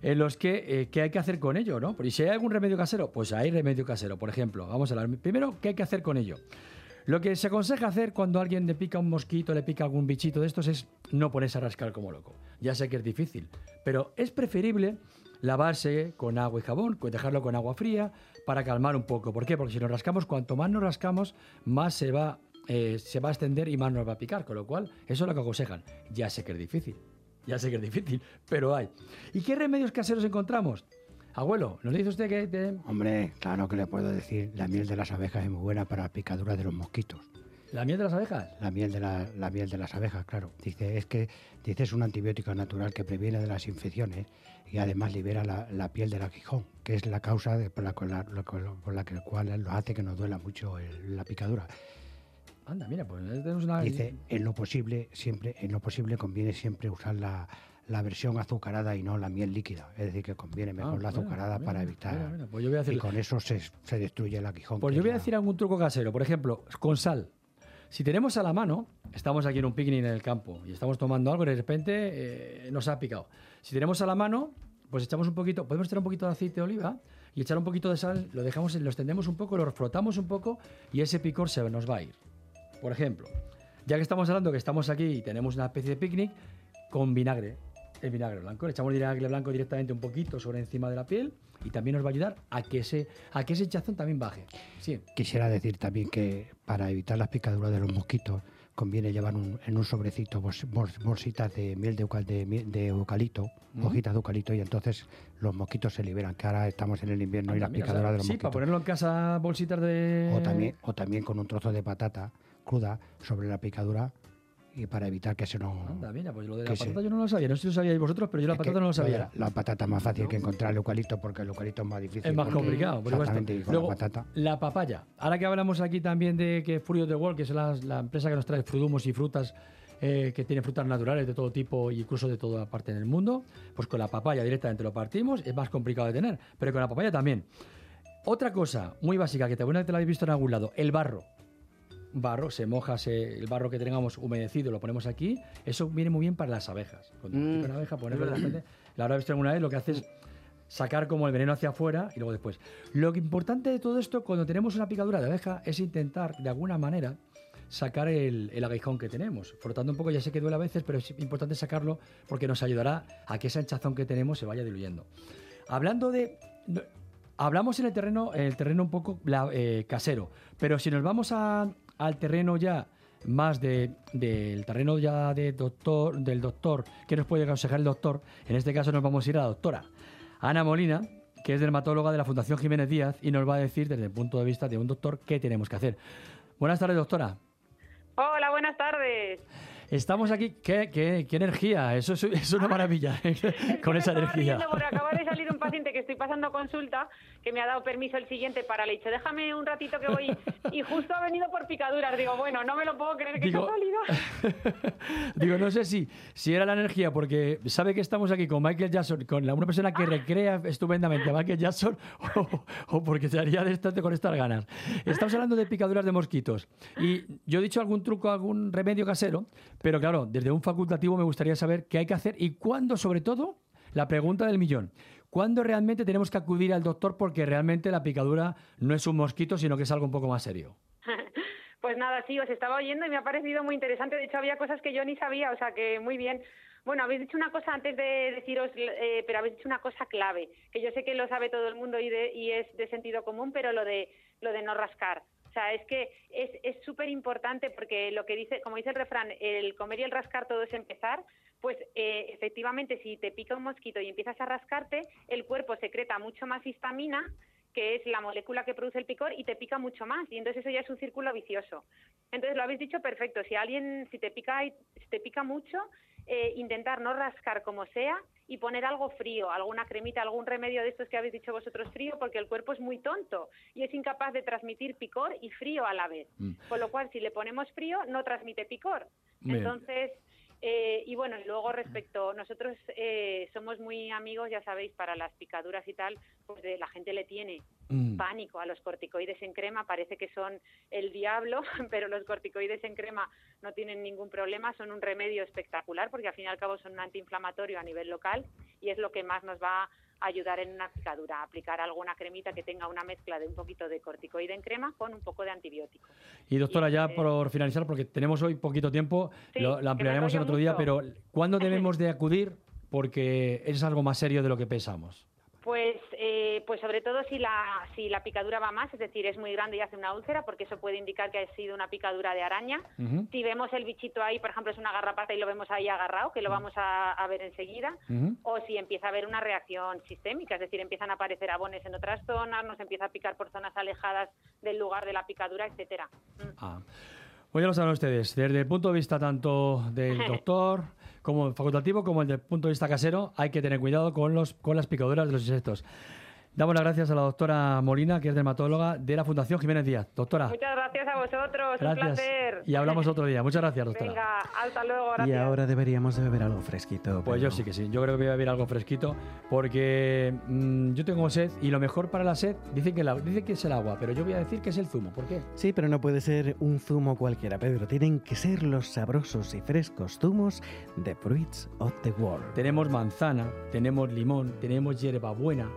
en los que eh, hay que hacer con ello, ¿no? Y si hay algún remedio casero, pues hay remedio casero, por ejemplo. Vamos a hablar. Primero, ¿qué hay que hacer con ello? Lo que se aconseja hacer cuando alguien le pica un mosquito, le pica algún bichito de estos es no ponerse a rascar como loco. Ya sé que es difícil, pero es preferible lavarse con agua y jabón, dejarlo con agua fría para calmar un poco. ¿Por qué? Porque si nos rascamos, cuanto más nos rascamos, más se va, eh, se va a extender y más nos va a picar. Con lo cual, eso es lo que aconsejan. Ya sé que es difícil, ya sé que es difícil, pero hay. ¿Y qué remedios caseros encontramos? Abuelo, ¿nos dice usted que... te- Hombre, claro que le puedo decir, la miel de las abejas es muy buena para la picadura de los mosquitos. ¿La miel de las abejas? La miel de, la, la miel de las abejas, claro. Dice, es que dice, es un antibiótico natural que previene de las infecciones y además libera la, la piel del aguijón, que es la causa de- por la, con la- por la que el cual lo hace que nos duela mucho el- la picadura. Anda, mira, pues tenemos una... Dice, en lo posible, siempre, en lo posible conviene siempre usar la, la versión azucarada y no la miel líquida. Es decir, que conviene mejor Ah, la azucarada mira, para mira, evitar. mira, pues yo voy a hacer- Y con eso se, se destruye el aguijón. Pues yo voy a decir algún truco casero. Por ejemplo, con sal. Si tenemos a la mano, estamos aquí en un picnic en el campo y estamos tomando algo y de repente eh, nos ha picado. Si tenemos a la mano, pues echamos un poquito, podemos echar un poquito de aceite de oliva y echar un poquito de sal, lo dejamos, lo extendemos un poco, lo frotamos un poco y ese picor se nos va a ir. Por ejemplo, ya que estamos hablando que estamos aquí y tenemos una especie de picnic, con vinagre, el vinagre blanco, le echamos vinagre blanco directamente un poquito sobre encima de la piel y también nos va a ayudar a que ese, a que ese hinchazón también baje. Sí. Quisiera decir también que para evitar las picaduras de los mosquitos conviene llevar un- en un sobrecito bol- bol- bolsitas de miel de, eucal- de, miel- de eucalipto, hojitas de eucalipto, y entonces los mosquitos se liberan, que ahora estamos en el invierno y las mira, picaduras o sea, de los Sí, mosquitos. para ponerlo en casa bolsitas de... O también, o también con un trozo de patata cruda sobre la picadura y para evitar que se nos... Anda, mira, pues lo de la se- patata yo no lo sabía. No sé si lo sabíais vosotros, pero yo la Es patata no lo sabía. La, la patata es más fácil que encontrar el eucalipto porque el eucalipto es más difícil. Es más complicado, por. Exactamente, y con Luego, la patata. la papaya. Ahora que hablamos aquí también de que of the World, que es la, la empresa que nos trae frudumos y frutas, eh, que tiene frutas naturales de todo tipo e incluso de toda parte del mundo, pues con la papaya directamente lo partimos, es más complicado de tener, pero con la papaya también. Otra cosa muy básica que te, buena que te la habéis visto en algún lado, el barro. Barro, se moja se- el barro que tengamos humedecido, lo ponemos aquí. Eso viene muy bien para las abejas. Cuando Mm, una abeja, ponerlo de repente. La habrá visto alguna vez, lo que hace es sacar como el veneno hacia afuera y luego después. Lo importante de todo esto, cuando tenemos una picadura de abeja, es intentar, de alguna manera, sacar el, el aguijón que tenemos. Frotando un poco, ya sé que duele a veces, pero es importante sacarlo porque nos ayudará a que esa hinchazón que tenemos se vaya diluyendo. Hablando de... Hablamos en el terreno, en el terreno un poco eh, casero, pero si nos vamos a- al terreno ya más de- del terreno ya de doctor, del doctor, que nos puede aconsejar el doctor, en este caso nos vamos a ir a la doctora Ana Molina, que es dermatóloga de la Fundación Jiménez Díaz y nos va a decir desde el punto de vista de un doctor qué tenemos que hacer. Buenas tardes, doctora. Hola, buenas tardes. Estamos aquí. ¿Qué, qué- qué energía? Eso es, es una maravilla. Con esa energía. riendo porque acaba de salir un paciente que estoy pasando consulta que me ha dado permiso el siguiente para le he dicho déjame un ratito que voy y justo ha venido por picaduras digo bueno no me lo puedo creer que salido Digo, no sé si, si era la energía, porque sabe que estamos aquí con Michael Jackson, con la- una persona que recrea estupendamente a Michael Jackson, o, o porque se haría de con estas ganas. Estamos hablando de picaduras de mosquitos. Y yo he dicho algún truco, algún remedio casero, pero claro, desde un facultativo me gustaría saber qué hay que hacer y cuándo, sobre todo, la pregunta del millón. ¿Cuándo realmente tenemos que acudir al doctor porque realmente la picadura no es un mosquito, sino que es algo un poco más serio? Pues nada, sí, os estaba oyendo y me ha parecido muy interesante. De hecho, había cosas que yo ni sabía, o sea que muy bien. Bueno, habéis dicho una cosa antes de deciros, eh, pero habéis dicho una cosa clave, que yo sé que lo sabe todo el mundo y, de- y es de sentido común, pero lo de, lo de no rascar. O sea, es que es es súper importante porque lo que dice, como dice el refrán, el comer y el rascar todo es empezar, pues eh, efectivamente si te pica un mosquito y empiezas a rascarte, el cuerpo secreta mucho más histamina que es la molécula que produce el picor y te pica mucho más y entonces eso ya es un círculo vicioso. Entonces lo habéis dicho perfecto, si alguien si te pica si te pica mucho, eh, intentar no rascar como sea y poner algo frío, alguna cremita, algún remedio de estos que habéis dicho vosotros frío, porque el cuerpo es muy tonto y es incapaz de transmitir picor y frío a la vez. Mm. Con lo cual, si le ponemos frío, no transmite picor. Bien. Entonces, eh, y bueno, y luego respecto, nosotros eh, somos muy amigos, ya sabéis, para las picaduras y tal, pues de, la gente le tiene Mm. pánico a los corticoides en crema, parece que son el diablo, pero los corticoides en crema no tienen ningún problema, son un remedio espectacular porque al fin y al cabo son un antiinflamatorio a nivel local y es lo que más nos va a ayudar en una picadura, aplicar alguna cremita que tenga una mezcla de un poquito de corticoide en crema con un poco de antibiótico. Y doctora, ya por finalizar, porque tenemos hoy poquito tiempo, Sí, lo, ampliaremos en otro día, pero ¿cuándo debemos de acudir? Porque es algo más serio de lo que pensamos. Pues, eh, pues sobre todo si la, si la picadura va más, es decir, es muy grande y hace una úlcera, porque eso puede indicar que ha sido una picadura de araña. Si vemos el bichito ahí, por ejemplo, es una garrapata y lo vemos ahí agarrado, que lo vamos a, a ver enseguida, o si empieza a haber una reacción sistémica, es decir, empiezan a aparecer abones en otras zonas, nos empieza a picar por zonas alejadas del lugar de la picadura, etcétera. Ah. Pues ya lo saben ustedes, desde el punto de vista tanto del doctor como facultativo como el del punto de vista casero, hay que tener cuidado con, los, con las picaduras de los insectos. Damos las gracias a la doctora Molina, que es dermatóloga de la Fundación Jiménez Díaz. Doctora, Muchas gracias a vosotros, un placer. Y hablamos otro día. Muchas gracias, doctora. Venga, hasta luego, Y gracias. ahora deberíamos de beber algo fresquito. Pues yo sí que sí, yo creo que voy a beber algo fresquito porque mm, yo tengo sed y lo mejor para la sed dicen que, la, dicen que es el agua, pero yo voy a decir que es el zumo. ¿Por qué? Sí, pero no puede ser un zumo cualquiera, Pedro. Tienen que ser los sabrosos y frescos zumos de Fruits of the World. Tenemos manzana, tenemos limón, tenemos hierbabuena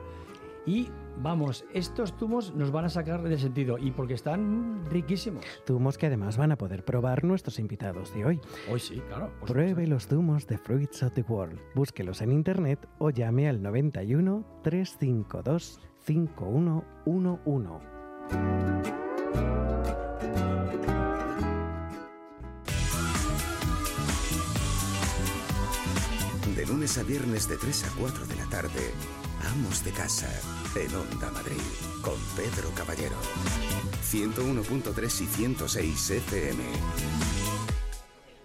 y vamos, estos zumos nos van a sacar de sentido y porque están riquísimos. Zumos que además van a poder probar nuestros invitados de hoy. Hoy sí, claro. Pruebe los zumos de Fruits of the World. Búsquelos en internet o llame al 91 352 5111. De lunes a viernes de 3 a 4 de la tarde, Amos de Casa, en Onda Madrid, con Pedro Caballero. 101.3 y 106 FM.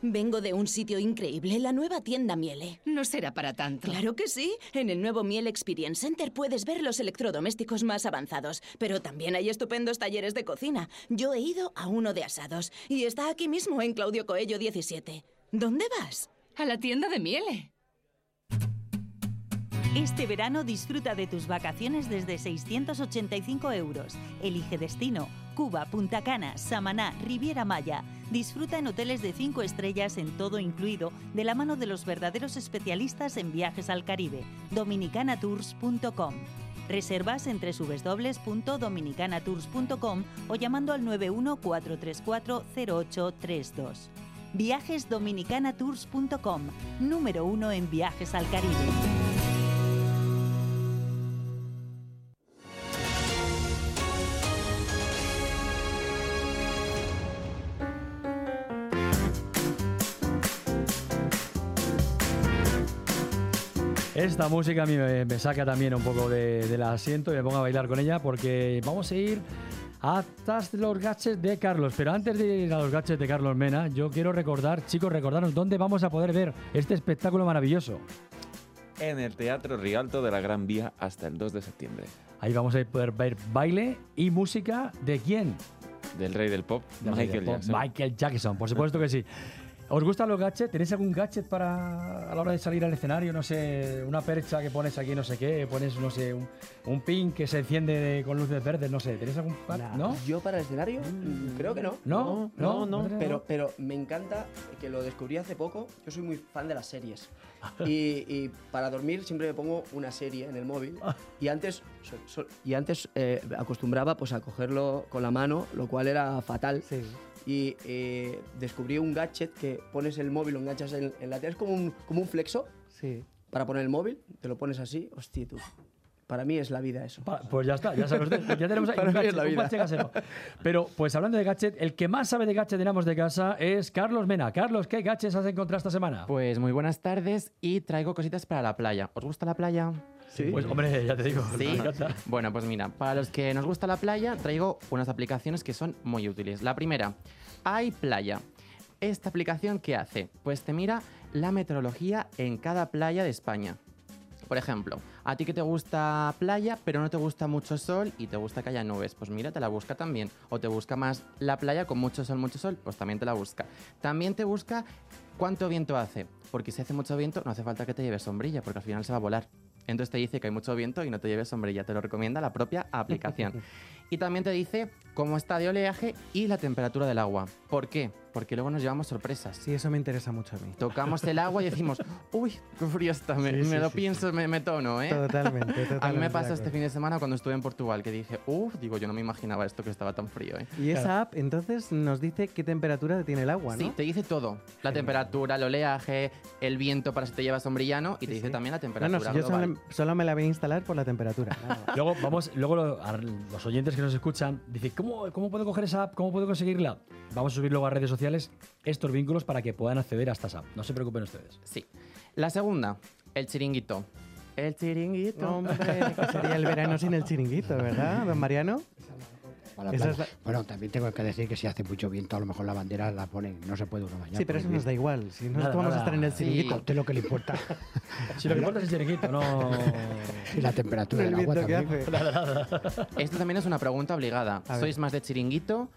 Vengo de un sitio increíble, la nueva tienda Miele. No será para tanto. Claro que sí. En el nuevo Miele Experience Center puedes ver los electrodomésticos más avanzados, pero también hay estupendos talleres de cocina. Yo he ido a uno de asados y está aquí mismo en Claudio Coello 17. ¿Dónde vas? A la tienda de Miele. Este verano disfruta de tus vacaciones desde 685 euros. Elige destino. Cuba, Punta Cana, Samaná, Riviera Maya. Disfruta en hoteles de 5 estrellas en todo incluido, de la mano de los verdaderos especialistas en viajes al Caribe. Dominicanatours.com. Reservas en www.dominicanatours.com o llamando al 914340832. Viajesdominicanatours.com, número uno en viajes al Caribe. Esta música a mí me, me saca también un poco de- del asiento y me pongo a bailar con ella porque vamos a ir hasta los gaches de Carlos. Pero antes de ir a los gaches de Carlos Mena, yo quiero recordar, chicos, recordarnos dónde vamos a poder ver este espectáculo maravilloso. En el Teatro Rialto de la Gran Vía hasta el 2 de septiembre. Ahí vamos a poder ver baile y música de quién? Del rey del pop, Del Michael del pop, Jackson. Michael Jackson, por supuesto que sí. ¿Os gustan los gadgets? ¿Tenéis algún gadget para a la hora de salir al escenario? No sé, una percha que pones aquí, no sé qué, pones, no sé, un, un pin que se enciende con luces verdes, no sé. ¿Tenéis algún par- ¿No? Yo para el escenario, mm, creo que no. No, no, no, no. Pero, pero me encanta que lo descubrí hace poco. Yo soy muy fan de las series. Y, y para dormir siempre me pongo una serie en el móvil. Y antes, so- so- y antes eh, acostumbraba pues, a cogerlo con la mano, lo cual era fatal. Y eh, descubrí un gadget que pones el móvil, lo enganchas en, en la tele, es como un, como un flexo Sí. para poner el móvil, te lo pones así, hostia tú. Para mí es la vida eso. Pa- Pues ya está, ya sabes ya tenemos ahí un gadget, la un vida. gadget casero. Pero, pues hablando de gadget, el que más sabe de gadget tenemos de casa es Carlos Mena. Carlos, ¿qué gadgets has encontrado esta semana? Pues muy buenas tardes y traigo cositas para la playa. ¿Os gusta la playa? Sí. Pues, hombre, ya te digo, Sí. Bueno, pues mira, para los que nos gusta la playa, traigo unas aplicaciones que son muy útiles. La primera, iPlaya. Esta aplicación, ¿qué hace? Pues te mira la meteorología en cada playa de España. Por ejemplo, a ti que te gusta playa, pero no te gusta mucho sol y te gusta que haya nubes, pues mira, te la busca también. O te busca más la playa con mucho sol, mucho sol, pues también te la busca. También te busca cuánto viento hace, porque si hace mucho viento no hace falta que te lleves sombrilla, porque al final se va a volar. Entonces te dice que hay mucho viento y no te lleves sombrilla, te lo recomienda la propia aplicación. y también te dice cómo está de oleaje y la temperatura del agua. ¿Por qué? Porque luego nos llevamos sorpresas. Sí, eso me interesa mucho a mí. Tocamos el agua y decimos, uy, qué frío está, me, Sí, me sí, lo sí, pienso, me, me tono, ¿eh? Totalmente, A mí totalmente me pasó este fin de semana cuando estuve en Portugal, que dije, uff, digo, yo no me imaginaba esto que estaba tan frío, ¿eh? Y esa app entonces nos dice qué temperatura tiene el agua, ¿no? Sí, te dice todo. La temperatura, el oleaje, el viento para si te llevas sombrillano y te dice también la No, temperatura no, si yo solo, solo me la voy a instalar por la temperatura. Luego, vamos, luego lo- a los oyentes que nos escuchan dicen, ¿cómo, ¿cómo puedo coger esa app? ¿Cómo puedo conseguirla? Vamos a subir luego a redes sociales estos vínculos para que puedan acceder a estas apps. No se preocupen ustedes. Sí. La segunda, el chiringuito. El chiringuito. Hombre, que sería el verano sin el chiringuito, ¿verdad, don Mariano? Es la- Bueno, también tengo que decir que si hace mucho viento, a lo mejor la bandera la ponen, no se puede uno bañar. Sí, pero eso nos da igual. Si no, Nada, vamos a estar en el Sí, chiringuito. a usted lo que le importa. Si lo que importa es el chiringuito, no... Y la temperatura El del agua también. Esto también es una pregunta obligada. ¿Sois más de chiringuito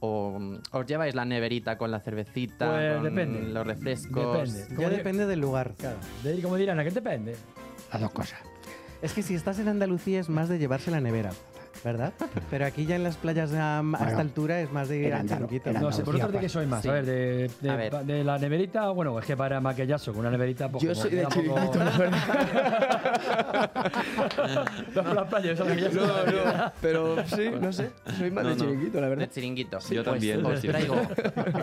o os lleváis la neverita con la cervecita, Pues con depende. los refrescos? Depende. Ya depende del lugar. Claro. De ir, como dirán, ¿a qué depende? Las dos cosas. Es que si estás en Andalucía es más de llevarse la nevera, ¿verdad? Pero aquí ya en las playas a, a esta altura es más de ir en No sé, ¿vosotros de qué sois más? Sí. A ver, de, de- A ver. de la neverita, bueno, es que para maquillazo con una neverita... Pues, Yo soy de poco- chiringuito, la verdad. No, por la playa, eso maquillazo. No, no, pero sí, no sé. Soy más No, de no. chiringuito, la verdad. De chiringuito. Yo también, Os sí. traigo,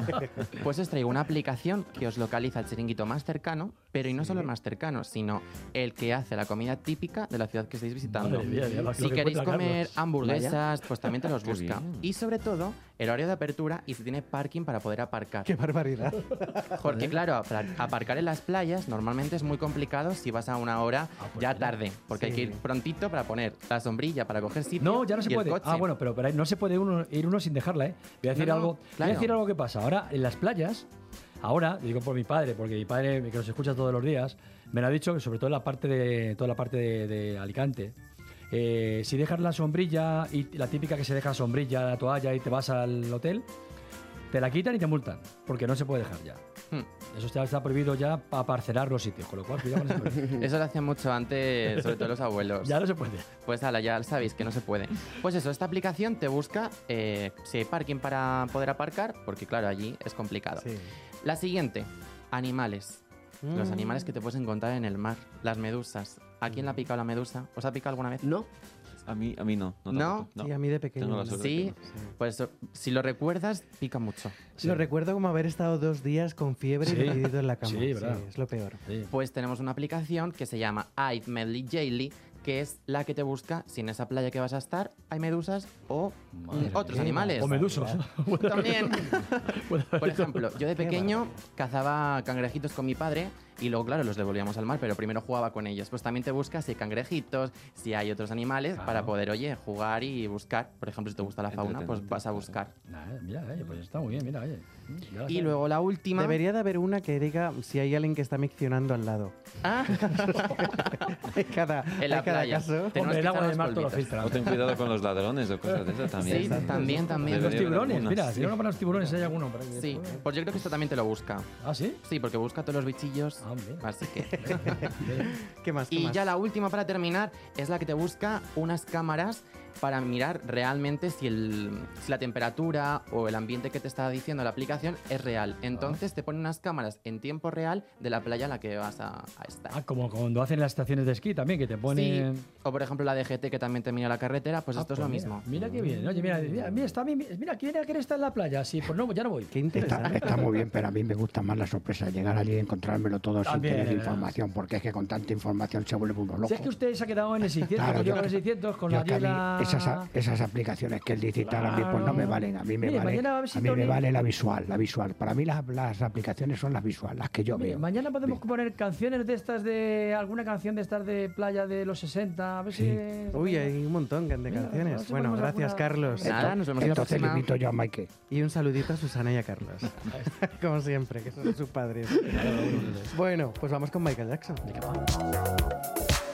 pues os traigo una aplicación que os localiza el chiringuito más cercano, pero y no solo el más cercano, sino el que hace la comida típica de la ciudad que estáis visitando. Madre mía, si que queréis comer Carlos. Hamburguesas, pues también te los busca. Y sobre todo, el horario de apertura y si tiene parking para poder aparcar. ¡Qué barbaridad! Porque claro, apar- aparcar en las playas normalmente es muy complicado si vas a una hora ya tarde, porque hay que ir prontito para poner la sombrilla, para coger sitio No, ya no se puede. Ah, bueno, pero, pero no se puede uno, ir uno sin dejarla, ¿eh? Voy a decir No, no, algo. Voy claro. a decir algo que pasa. Ahora, en las playas, ahora, digo por mi padre, porque mi padre, que nos escucha todos los días, me lo ha dicho sobre todo en la parte de, toda la parte de, de Alicante, eh, si dejas la sombrilla y la típica que se deja la sombrilla, la toalla y te vas al hotel, te la quitan y te multan, porque no se puede dejar ya. Hmm. Eso está, está prohibido ya para parcelar los sitios, con lo cual cuidado con eso. Eso lo hacían mucho antes, sobre todo los abuelos. ya no se puede. Pues ala, ya sabéis que no se puede. Pues eso, esta aplicación te busca eh, si hay parking para poder aparcar, porque claro, allí es complicado. Sí. La siguiente, animales. Los Mm. animales que te puedes encontrar en el mar, las medusas. ¿A quién le ha picado la medusa? ¿Os ha picado alguna vez? No. A mí, a mí no. No. ¿No? tampoco, Sí, a mí de pequeño. Tengo la no. Sí, de que pues eh, si lo recuerdas, pica mucho. Lo recuerdo como haber estado dos días con fiebre Sí. y metido en la cama. Sí, es lo peor. Sí. Pues tenemos una aplicación que se llama Eye Medley Daily, que es la que te busca si en esa playa que vas a estar hay medusas o mm, Madre otros mía. animales. O medusos. También. Por ejemplo, yo de pequeño cazaba cangrejitos con mi padre y luego, claro, los devolvíamos al mar, pero primero jugaba con ellos. Pues también te buscas si hay cangrejitos, si hay otros animales, Claro. para poder, oye, jugar y buscar. Por ejemplo, si te gusta la fauna, pues vas a buscar. Nah, mira, oye, pues está muy bien, mira, oye. Y luego la última. Debería de haber una que diga si hay alguien que está miccionando al lado. Ah. hay cada, En la hay cada playa. caso. Tenemos que echar los polvitos. O ten cuidado con los ladrones o cosas de esas también. Sí, también, también. Debería haber algunas. para los tiburones hay alguno. Para que- Sí, pues yo creo que esto también te lo busca. ¿Ah, sí? Sí, porque busca todos los bichillos. Así que. ¿Qué más? qué Y más? ya la última para terminar es la que te busca unas cámaras para mirar realmente si, el, si la temperatura o el ambiente que te está diciendo la aplicación es real. Entonces te pone unas cámaras en tiempo real de la playa en la que vas a, a estar. Ah, como cuando hacen las estaciones de esquí también, que te ponen... Sí, o por ejemplo la DGT que también te mira la carretera, pues Ah, esto es pues lo mira, mismo. Mira qué bien. Oye, mira, mira, mira, está, mi- mira, ¿quién quién está en la playa? Sí, pues no, ya no voy. Qué Está, está muy bien, pero a mí me gusta más la sorpresa, llegar allí y encontrármelo todo También, sin tener información, porque es que con tanta información se vuelve uno loco. Si es que usted se ha quedado en el 600, Claro, como yo yo- con el 600, con la esas, a- esas aplicaciones que él dice y tal, a mí pues no me valen. A mí me Mire, vale, a mí me vale la visual, la visual. Para mí las, las aplicaciones son las visuales, las que yo Mire, veo. mañana podemos poner canciones de estas de... Alguna canción de estas de playa de los 60, a ver si... Uy, hay un montón de canciones. Bueno, gracias, alguna- Carlos. Nada, nos vemos la Entonces le invito yo a Mike. Y un saludito a Susana y a Carlos. Como siempre, que son sus padres. bueno, pues vamos con Michael Jackson. It's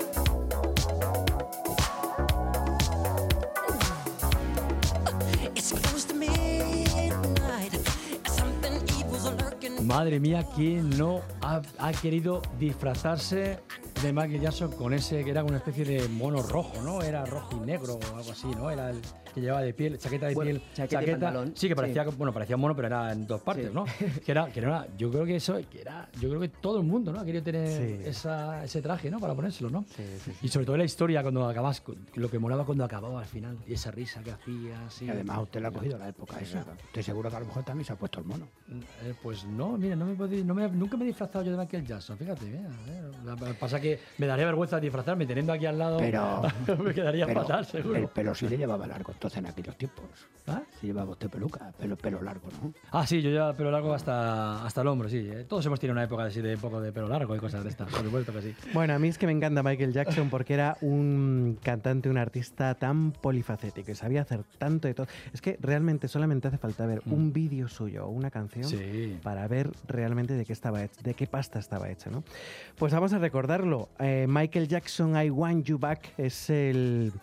Madre mía, ¿quién no ha, querido disfrazarse de Michael Jackson con ese que era una especie de mono rojo, ¿no? Era rojo y negro o algo así, ¿no? Era el que llevaba de piel, chaqueta de Bueno, piel, chaqueta y pantalón, sí, que parecía, sí. bueno, parecía mono, pero era en dos partes, Sí. ¿no? Que era, que era, yo creo que eso, que era, yo creo que todo el mundo, ¿no? Ha querido tener Sí. esa, ese traje, ¿no? Para ponérselo, ¿no? Y sobre todo la historia cuando acabas, lo que molaba cuando acababa al final y esa risa que hacía, así. Y además usted le ha cogido la época esa. Estoy seguro que a lo mejor también se ha puesto el mono. Eh, pues no, mira, no me, no me- nunca me he disfrazado yo de Michael Jackson, fíjate. mira, eh, la- pasa que me daría vergüenza disfrazarme teniendo aquí al lado. Pero, me quedaría pero fatal, seguro. el pelo sí le llevaba largo entonces en aquellos tiempos. Sí llevaba usted peluca, pelo, pelo largo, ¿no? Ah, sí, yo ya pelo largo hasta, hasta el hombro, sí. eh. Todos hemos tenido una época así de un poco de pelo largo y cosas de estas, por supuesto que sí. Bueno, a mí es que me encanta Michael Jackson porque era un cantante, un artista tan polifacético y sabía hacer tanto de todo. Es que realmente solamente hace falta ver un vídeo suyo o una canción Mm. Sí. para ver realmente de qué estaba hecho, de qué pasta estaba hecha, ¿no? Pues vamos a recordarlo. Eh, Michael Jackson I Want You Back es el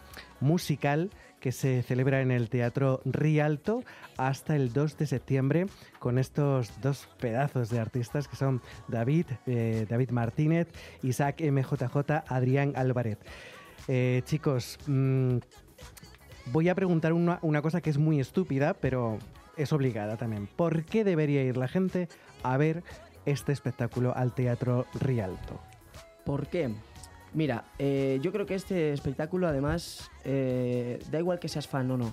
musical que se celebra en el Teatro Rialto hasta el 2 de septiembre con estos dos pedazos de artistas que son David, eh, David Martínez, Isaac MJJ, Adrián Álvarez. Eh, chicos, mm, voy a preguntar una, una cosa que es muy estúpida, pero es obligada también. ¿Por qué debería ir la gente a ver este espectáculo al Teatro Rialto? ¿Por qué? Mira, eh, yo creo que este espectáculo además eh, da igual que seas fan o no.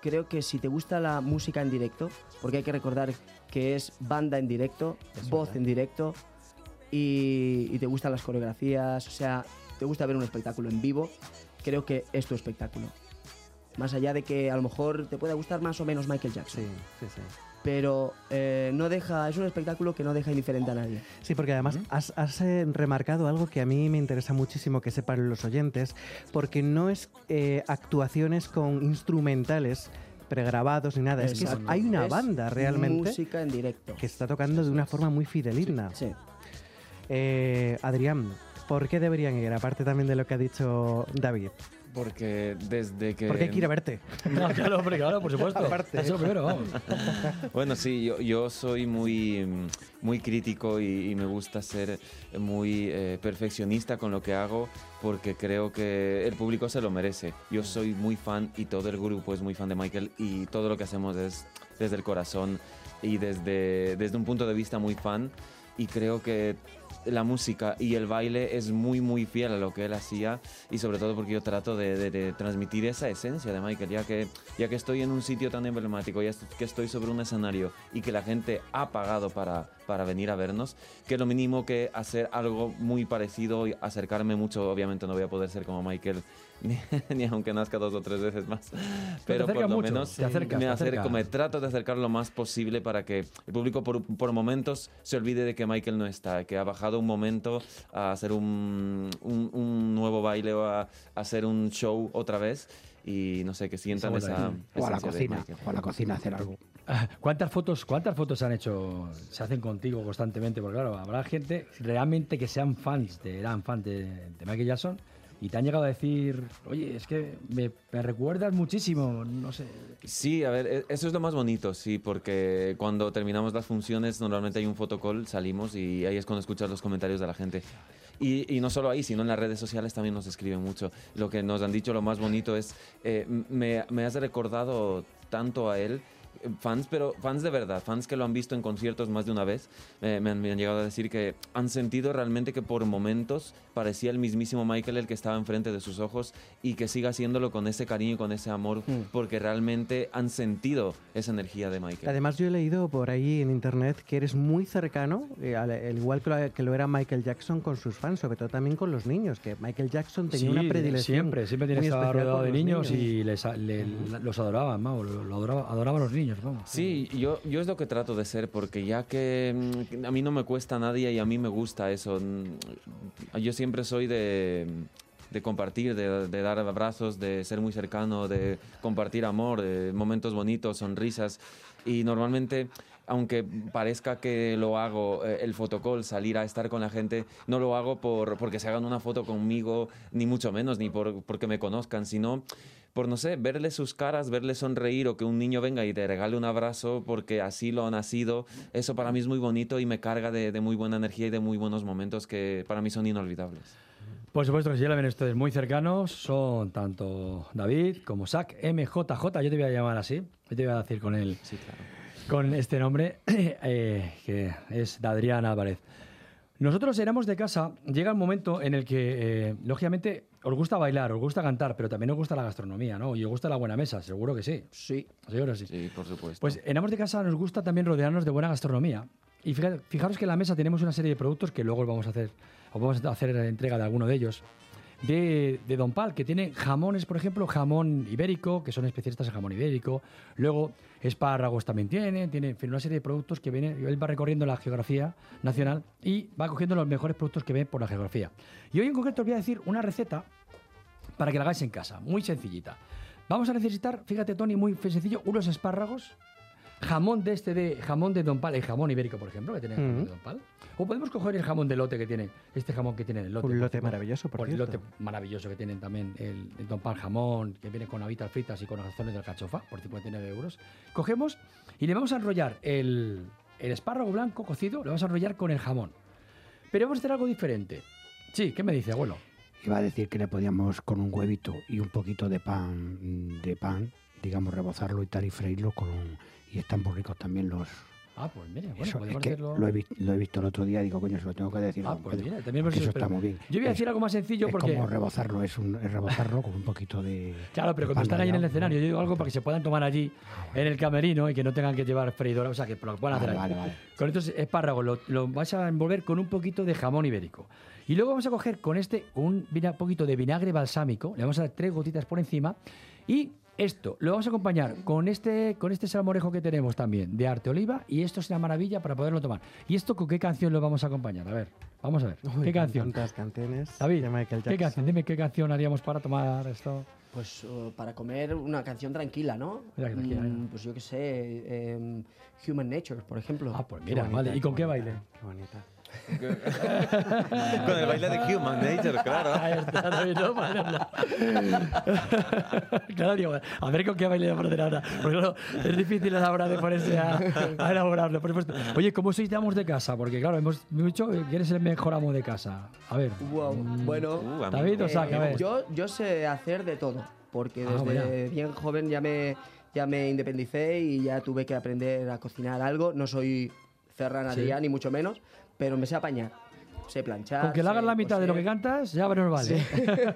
Creo que si te gusta la música en directo, porque hay que recordar que es banda en directo, voz en directo, y, y te gustan las coreografías, o sea, te gusta ver un espectáculo en vivo, creo que es tu espectáculo. Más allá de que a lo mejor te pueda gustar más o menos Michael Jackson. Sí, sí. Pero eh, no deja, es un espectáculo que no deja indiferente a nadie. Sí, porque además has, has, eh, remarcado algo que a mí me interesa muchísimo que sepan los oyentes, porque no es eh, actuaciones con instrumentales pregrabados ni nada, es que hay una Es banda realmente Música en directo. que está tocando de una forma muy fideligna. Sí. Eh, Adrián, ¿por qué deberían ir? Aparte también de lo que ha dicho David. Porque desde que... Porque hay que ir a verte. No, claro, hombre, claro, por supuesto. Aparte. Eso primero, vamos. Bueno, sí, yo, yo soy muy, muy crítico y, y me gusta ser muy eh, perfeccionista con lo que hago porque creo que el público se lo merece. Yo soy muy fan y todo el grupo es muy fan de Michael y todo lo que hacemos es desde el corazón y desde, desde un punto de vista muy fan y creo que la música y el baile es muy muy fiel a lo que él hacía y sobre todo porque yo trato de, transmitir esa esencia de Michael ya que ya que estoy en un sitio tan emblemático ya que estoy sobre un escenario y que la gente ha pagado para, para venir a vernos que lo mínimo que hacer algo muy parecido y acercarme mucho obviamente no voy a poder ser como Michael ni, ni aunque nazca dos o tres veces más pero por acercas lo mucho, menos te acercas, me te acerco acercas. me trato de acercar lo más posible para que el público por, por momentos se olvide de que Michael no está, que ha bajado un momento a hacer un, un- un nuevo baile o a, a hacer un show otra vez y no sé, que sientan esa, o a la cocina, o a la cocina hacer algo. ¿Cuántas fotos, ¿Cuántas fotos se han hecho, se hacen contigo constantemente? Porque claro, habrá gente realmente que sean fans, de, eran fans de, de Michael Jackson y te han llegado a decir, oye, es que me, me recuerdas muchísimo, no sé. Sí, a ver, e- eso es lo más bonito, sí, porque cuando terminamos las funciones normalmente hay un fotocall, salimos y ahí es cuando escuchas los comentarios de la gente. Y, y no solo ahí, sino en las redes sociales también nos escriben mucho. Lo que nos han dicho, lo más bonito es, eh, me, me has recordado tanto a él. Fans, pero fans de verdad, fans que lo han visto en conciertos más de una vez, eh, me, han, me han llegado a decir que han sentido realmente que por momentos parecía el mismísimo Michael el que estaba enfrente de sus ojos y que siga haciéndolo con ese cariño y con ese amor, porque realmente han sentido esa energía de Michael. Además, yo he leído por ahí en internet que eres muy cercano, eh, al, al igual que lo, que lo era Michael Jackson con sus fans, sobre todo también con los niños, que Michael Jackson tenía Sí, una predilección. Siempre, siempre tiene que estar rodeado de los niños, y les, le- los adoraban, vamos, lo, lo adoraba, adoraba a los niños, vamos. Sí, yo, yo es lo que trato de ser, porque ya que mm, a mí no me cuesta a nadie y a mí me gusta eso. mm, Yo siempre soy de, de compartir, de, de dar abrazos, de ser muy cercano, de compartir amor, de momentos bonitos, sonrisas. Y normalmente, aunque parezca que lo hago, eh, el fotocall, salir a estar con la gente, no lo hago por, porque se hagan una foto conmigo, ni mucho menos, ni por, porque me conozcan, sino por, no sé, verles sus caras, verles sonreír o que un niño venga y te regale un abrazo porque así lo ha nacido, eso para mí es muy bonito y me carga de, de muy buena energía y de muy buenos momentos que para mí son inolvidables. Por supuesto que ya la ven ustedes muy cercanos, son tanto David como Sac MJJ, yo te voy a llamar así, yo te voy a decir con él, con este nombre, eh, que es de Adrián Álvarez. Nosotros éramos de casa, llega un momento en el que, eh, lógicamente, os gusta bailar, os gusta cantar, pero también os gusta la gastronomía, ¿no? Y os gusta la buena mesa, seguro que sí. Sí. Seguro que sí. Sí, por supuesto. Pues en Amos de Casa nos gusta también rodearnos de buena gastronomía. Y fija- fijaros que en la mesa tenemos una serie de productos que luego os vamos a hacer, os vamos a hacer entrega de alguno de ellos. De, Don Pal, que tiene jamones, por ejemplo, jamón ibérico, que son especialistas en jamón ibérico. Luego, espárragos también tiene, tiene en fin, una serie de productos que viene, él va recorriendo la geografía nacional y va cogiendo los mejores productos que ve por la geografía. Y hoy en concreto os voy a decir una receta para que la hagáis en casa, muy sencillita. Vamos a necesitar, fíjate Tony, muy sencillo, unos espárragos, jamón de este de jamón de Don Pal, el jamón ibérico, por ejemplo, que tiene el jamón de Don Pal. O podemos coger el jamón de lote que tiene, este jamón que tiene el lote. Un por lote ejemplo. maravilloso, por O el lote maravilloso que tienen también el, el Don Pal jamón, que viene con habitas fritas y con razones de alcachofa, por 59 euros. Cogemos y le vamos a enrollar el, el espárrago blanco cocido, le vamos a enrollar con el jamón. Pero vamos a hacer algo diferente. Sí, ¿qué me dice, abuelo? Iba a decir que le podíamos con un huevito y un poquito de pan, de pan, digamos, rebozarlo y tal y freírlo con un- y están muy ricos también los. Ah, pues mire, bueno, Eso, es que hacerlo. lo he, lo he visto el otro día, digo, coño, se lo tengo que decir. Ah, pues mira, también eso está muy bien. yo voy a Es- decir algo más sencillo es porque- como rebozarlo, es, un, es rebozarlo con un poquito de. Claro, pero cuando están ahí en el escenario, yo digo algo para que se puedan tomar allí en el camerino y que no tengan que llevar freidora, o sea, que lo puedan hacer Vale, ahí. vale, vale. Con estos espárragos lo, lo vas a envolver con un poquito de jamón ibérico. Y luego vamos a coger con este un poquito de vinagre balsámico, le vamos a dar tres gotitas por encima y esto lo vamos a acompañar con este, con este salmorejo que tenemos también de arte oliva y esto es una maravilla para poderlo tomar. ¿Y esto con qué canción lo vamos a acompañar? A ver, vamos a ver. Uy, ¿Qué canción? tantas canciones David, de Michael ¿qué canción? Dime qué canción haríamos para tomar esto. Pues uh, para comer una canción tranquila, ¿no? Mira que tranquila, Mm, pues yo qué sé, em, Human Nature, por ejemplo. Ah, pues mira, vale. ¿Y con qué baile? Qué bonita. Con el baile de Human Nature, claro. Ahí está, David, no, Vale, habla. claro, digo, a ver con qué baile de poner ahora. Porque claro, es difícil a la hora de ponerse a, a elaborarlo. Por supuesto. Oye, ¿cómo sois de amos de casa? Porque claro, hemos dicho que eres el mejor amo de casa. A ver. Wow, bueno, Uh, David o Sac, a ver. yo, yo sé hacer de todo, porque Ah, desde bien joven ya me, ya me independicé y ya tuve que aprender a cocinar algo. No soy Ferran Sí. Adrià, ni mucho menos, pero me sé apañar. Sé planchar. Con que le hagas sé la mitad de lo que cantas, ya nos vale.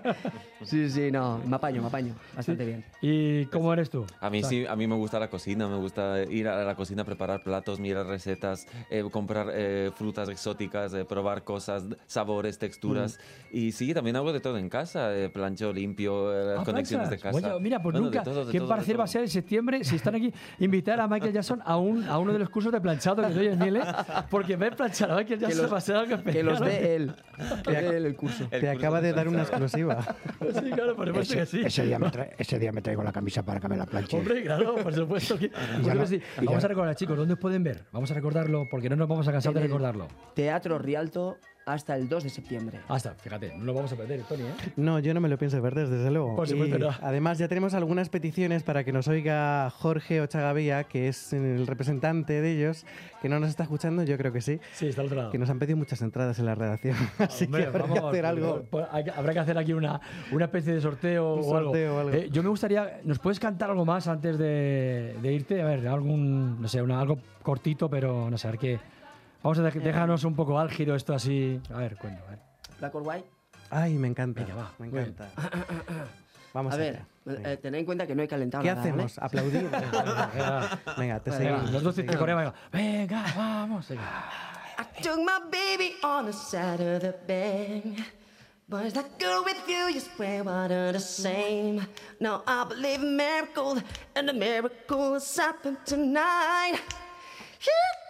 Sí, sí, no, me apaño, me apaño. Bastante bien. ¿Y cómo eres tú? A mí Sac? sí, a mí me gusta la cocina, me gusta ir a la cocina, preparar platos, mirar recetas, eh, comprar eh, frutas exóticas, eh, probar cosas, sabores, texturas. Y sí, también hago de todo en casa, eh, plancho, limpio, eh, Ah, conexiones de planchas. casa. Oye, mira, pues Bueno, de nunca. todo, de ¿Qué todo, de parecer todo. va a ser en septiembre si están aquí? Invitar a Michael Jackson a, un, a uno de los cursos de planchado que doy en Miele, porque ver planchar a Michael Jackson va a ser algo especial. Que los de él. De él el curso. Te acaba de dar una exclusiva. Sí, claro, por supuesto ese, que sí. ese día me ese día me traigo la camisa para que me la planche. Hombre, claro, por supuesto que. Ya no- sí. y ya Vamos a recordar, chicos, ¿dónde os pueden ver? Vamos a recordarlo porque no nos vamos a cansar de el recordarlo. Teatro Rialto hasta el 2 de septiembre. Hasta, fíjate, no lo vamos a perder, Tony, ¿eh? No, yo no me lo pienso perder, desde luego. Por supuesto Y no. Además, ya tenemos algunas peticiones para que nos oiga Jorge Ochagavía, que es el representante de ellos, que no nos está escuchando, yo creo que sí. Sí, está al otro lado. Que nos han pedido muchas entradas en la redacción. Así Hombre, que habrá que vamos, hacer pues, algo. pues, hay que- habrá que hacer aquí una, una especie de sorteo, Un o algo. sorteo algo. Eh, yo me gustaría, ¿nos puedes cantar algo más antes de, de irte? A ver, algún, no sé, una, algo cortito, pero no sé, a ver qué. Vamos a dej- dejarnos un poco álgido esto así. A ver, cuento, a ver. Black or White. Ay, me encanta. Venga, va, me encanta. Vamos a allá. ver, eh, tened en cuenta que no he calentado ¿Qué nada, ¿vale? hacemos? ¿Aplaudir? Venga, te Venga, seguimos. Nosotros te Seguimos. coreamos. Venga, vamos. venga. I took my baby on the side of the bed. Was that good with you? You swear one are the same. Now I believe in miracles, and the miracles happen tonight.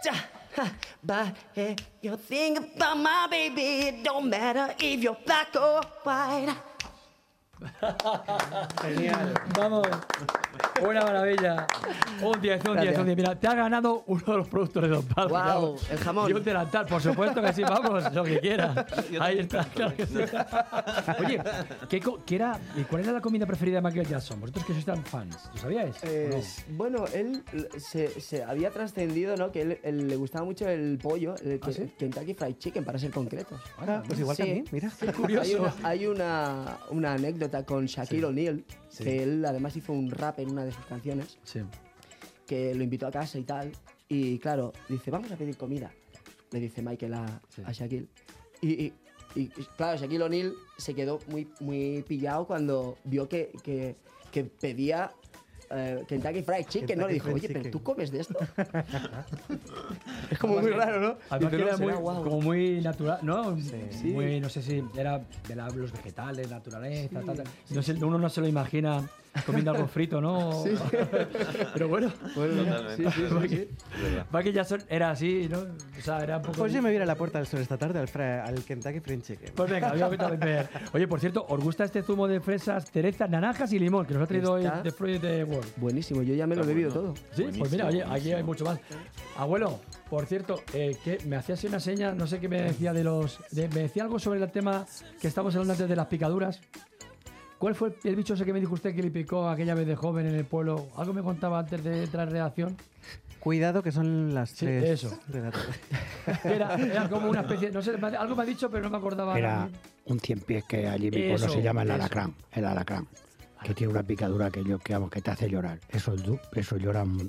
Yeah, But if you think about my baby, it don't matter if you're black or white. Genial. Vamos. Una maravilla. Un 10, un 10, Gracias. un 10. Mira, te ha ganado uno de los productores de Don Pablo. Vamos. el jamón. Y un delantal, por supuesto que sí, vamos, lo que quiera. Ahí está, claro que sí. Oye, ¿qué, co- qué era, ¿y ¿cuál era la comida preferida de Michael Jackson? Vosotros que sois tan fans, ¿lo sabíais? o Eh, no? Bueno, él se, se había trascendido, ¿no? Que él, él le gustaba mucho el pollo, el que- ¿Ah, sí? Kentucky Fried Chicken, para ser concretos. Ah, pues igual Sí. que a mí, mira. Hay una, hay una, una anécdota con Shaquille O'Neal, que él además hizo un rap en una de sus canciones, Sí. que lo invitó a casa y tal. Y claro, dice, vamos a pedir comida. Le dice Michael a, Sí. a Shaquille. Y, y- y, claro, Shaquille O'Neal se quedó muy, muy pillado cuando vio que, que, que pedía eh, Kentucky Fried Chicken, ¿no? Le Kentucky dijo, oye, pero Chicken". tú comes de esto. es como muy raro, ¿no? Además que era "No, muy, guau". como muy natural, ¿no? Sí. Muy, no sé si era de la- los vegetales, naturaleza, tal, tal. No sé, uno no se lo imagina comiendo algo frito, ¿no? Sí. Pero bueno. Totalmente. sí, sí, sí, Es verdad. Michael Jackson era así, ¿no? O sea, era un poco... Pues yo me voy a ir a la Puerta del Sol esta tarde al, al Kentucky Fried Chicken. Pues venga, voy a ver. Oye, por cierto, ¿os gusta este zumo de fresas, cerezas, naranjas y limón que nos ha traído Está- hoy de Fruit de World? Buenísimo, yo ya me lo he bebido bueno. todo. Sí, pues Buenísimo, mira, oye, aquí hay mucho más. Abuelo, por cierto, eh, que me hacía así una seña, no sé qué me decía de los. de- me decía algo sobre el tema que estamos hablando antes de las picaduras. ¿Cuál fue el, bicho ese que me dijo usted que le picó aquella vez de joven en el pueblo? Algo me contaba antes de entrar en redacción. Cuidado que son las Sí, tres eso. de la tarde. Era, era como una especie, no sé, algo me ha dicho, pero no me acordaba. Era un cien pies que allí en mi pueblo Eso, se llama el eso. alacrán. El alacrán. Que tiene una picadura que, yo, que, vamos, que te hace llorar. Eso, eso llora, vamos,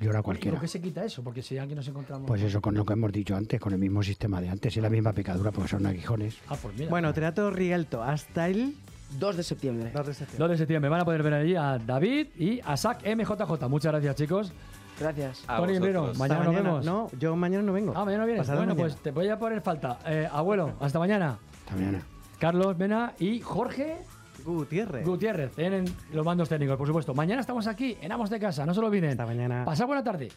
llora ¿Y cualquiera. ¿Por qué se quita eso? Porque si aquí nos encontramos. Pues eso con lo que hemos dicho antes, con el mismo sistema de antes y la misma picadura, porque son aguijones. Ah, pues mira. Bueno, Teatro Rialto hasta el 2 de septiembre. 2 de septiembre. 2 de septiembre van a poder ver allí a David y a Sac MJJ. Muchas gracias, chicos. Gracias. A Tony vosotros. mañana nos vemos. No, yo mañana no vengo. Ah, mañana vienes. Pasado Bueno, mañana. pues te voy a poner falta. Eh, abuelo, hasta mañana. Hasta mañana. Carlos Mena y Jorge Gutiérrez. Gutiérrez en los mandos técnicos, por supuesto. Mañana estamos aquí en Amos de Casa, no se lo olviden. Hasta mañana. Pasad buena tarde.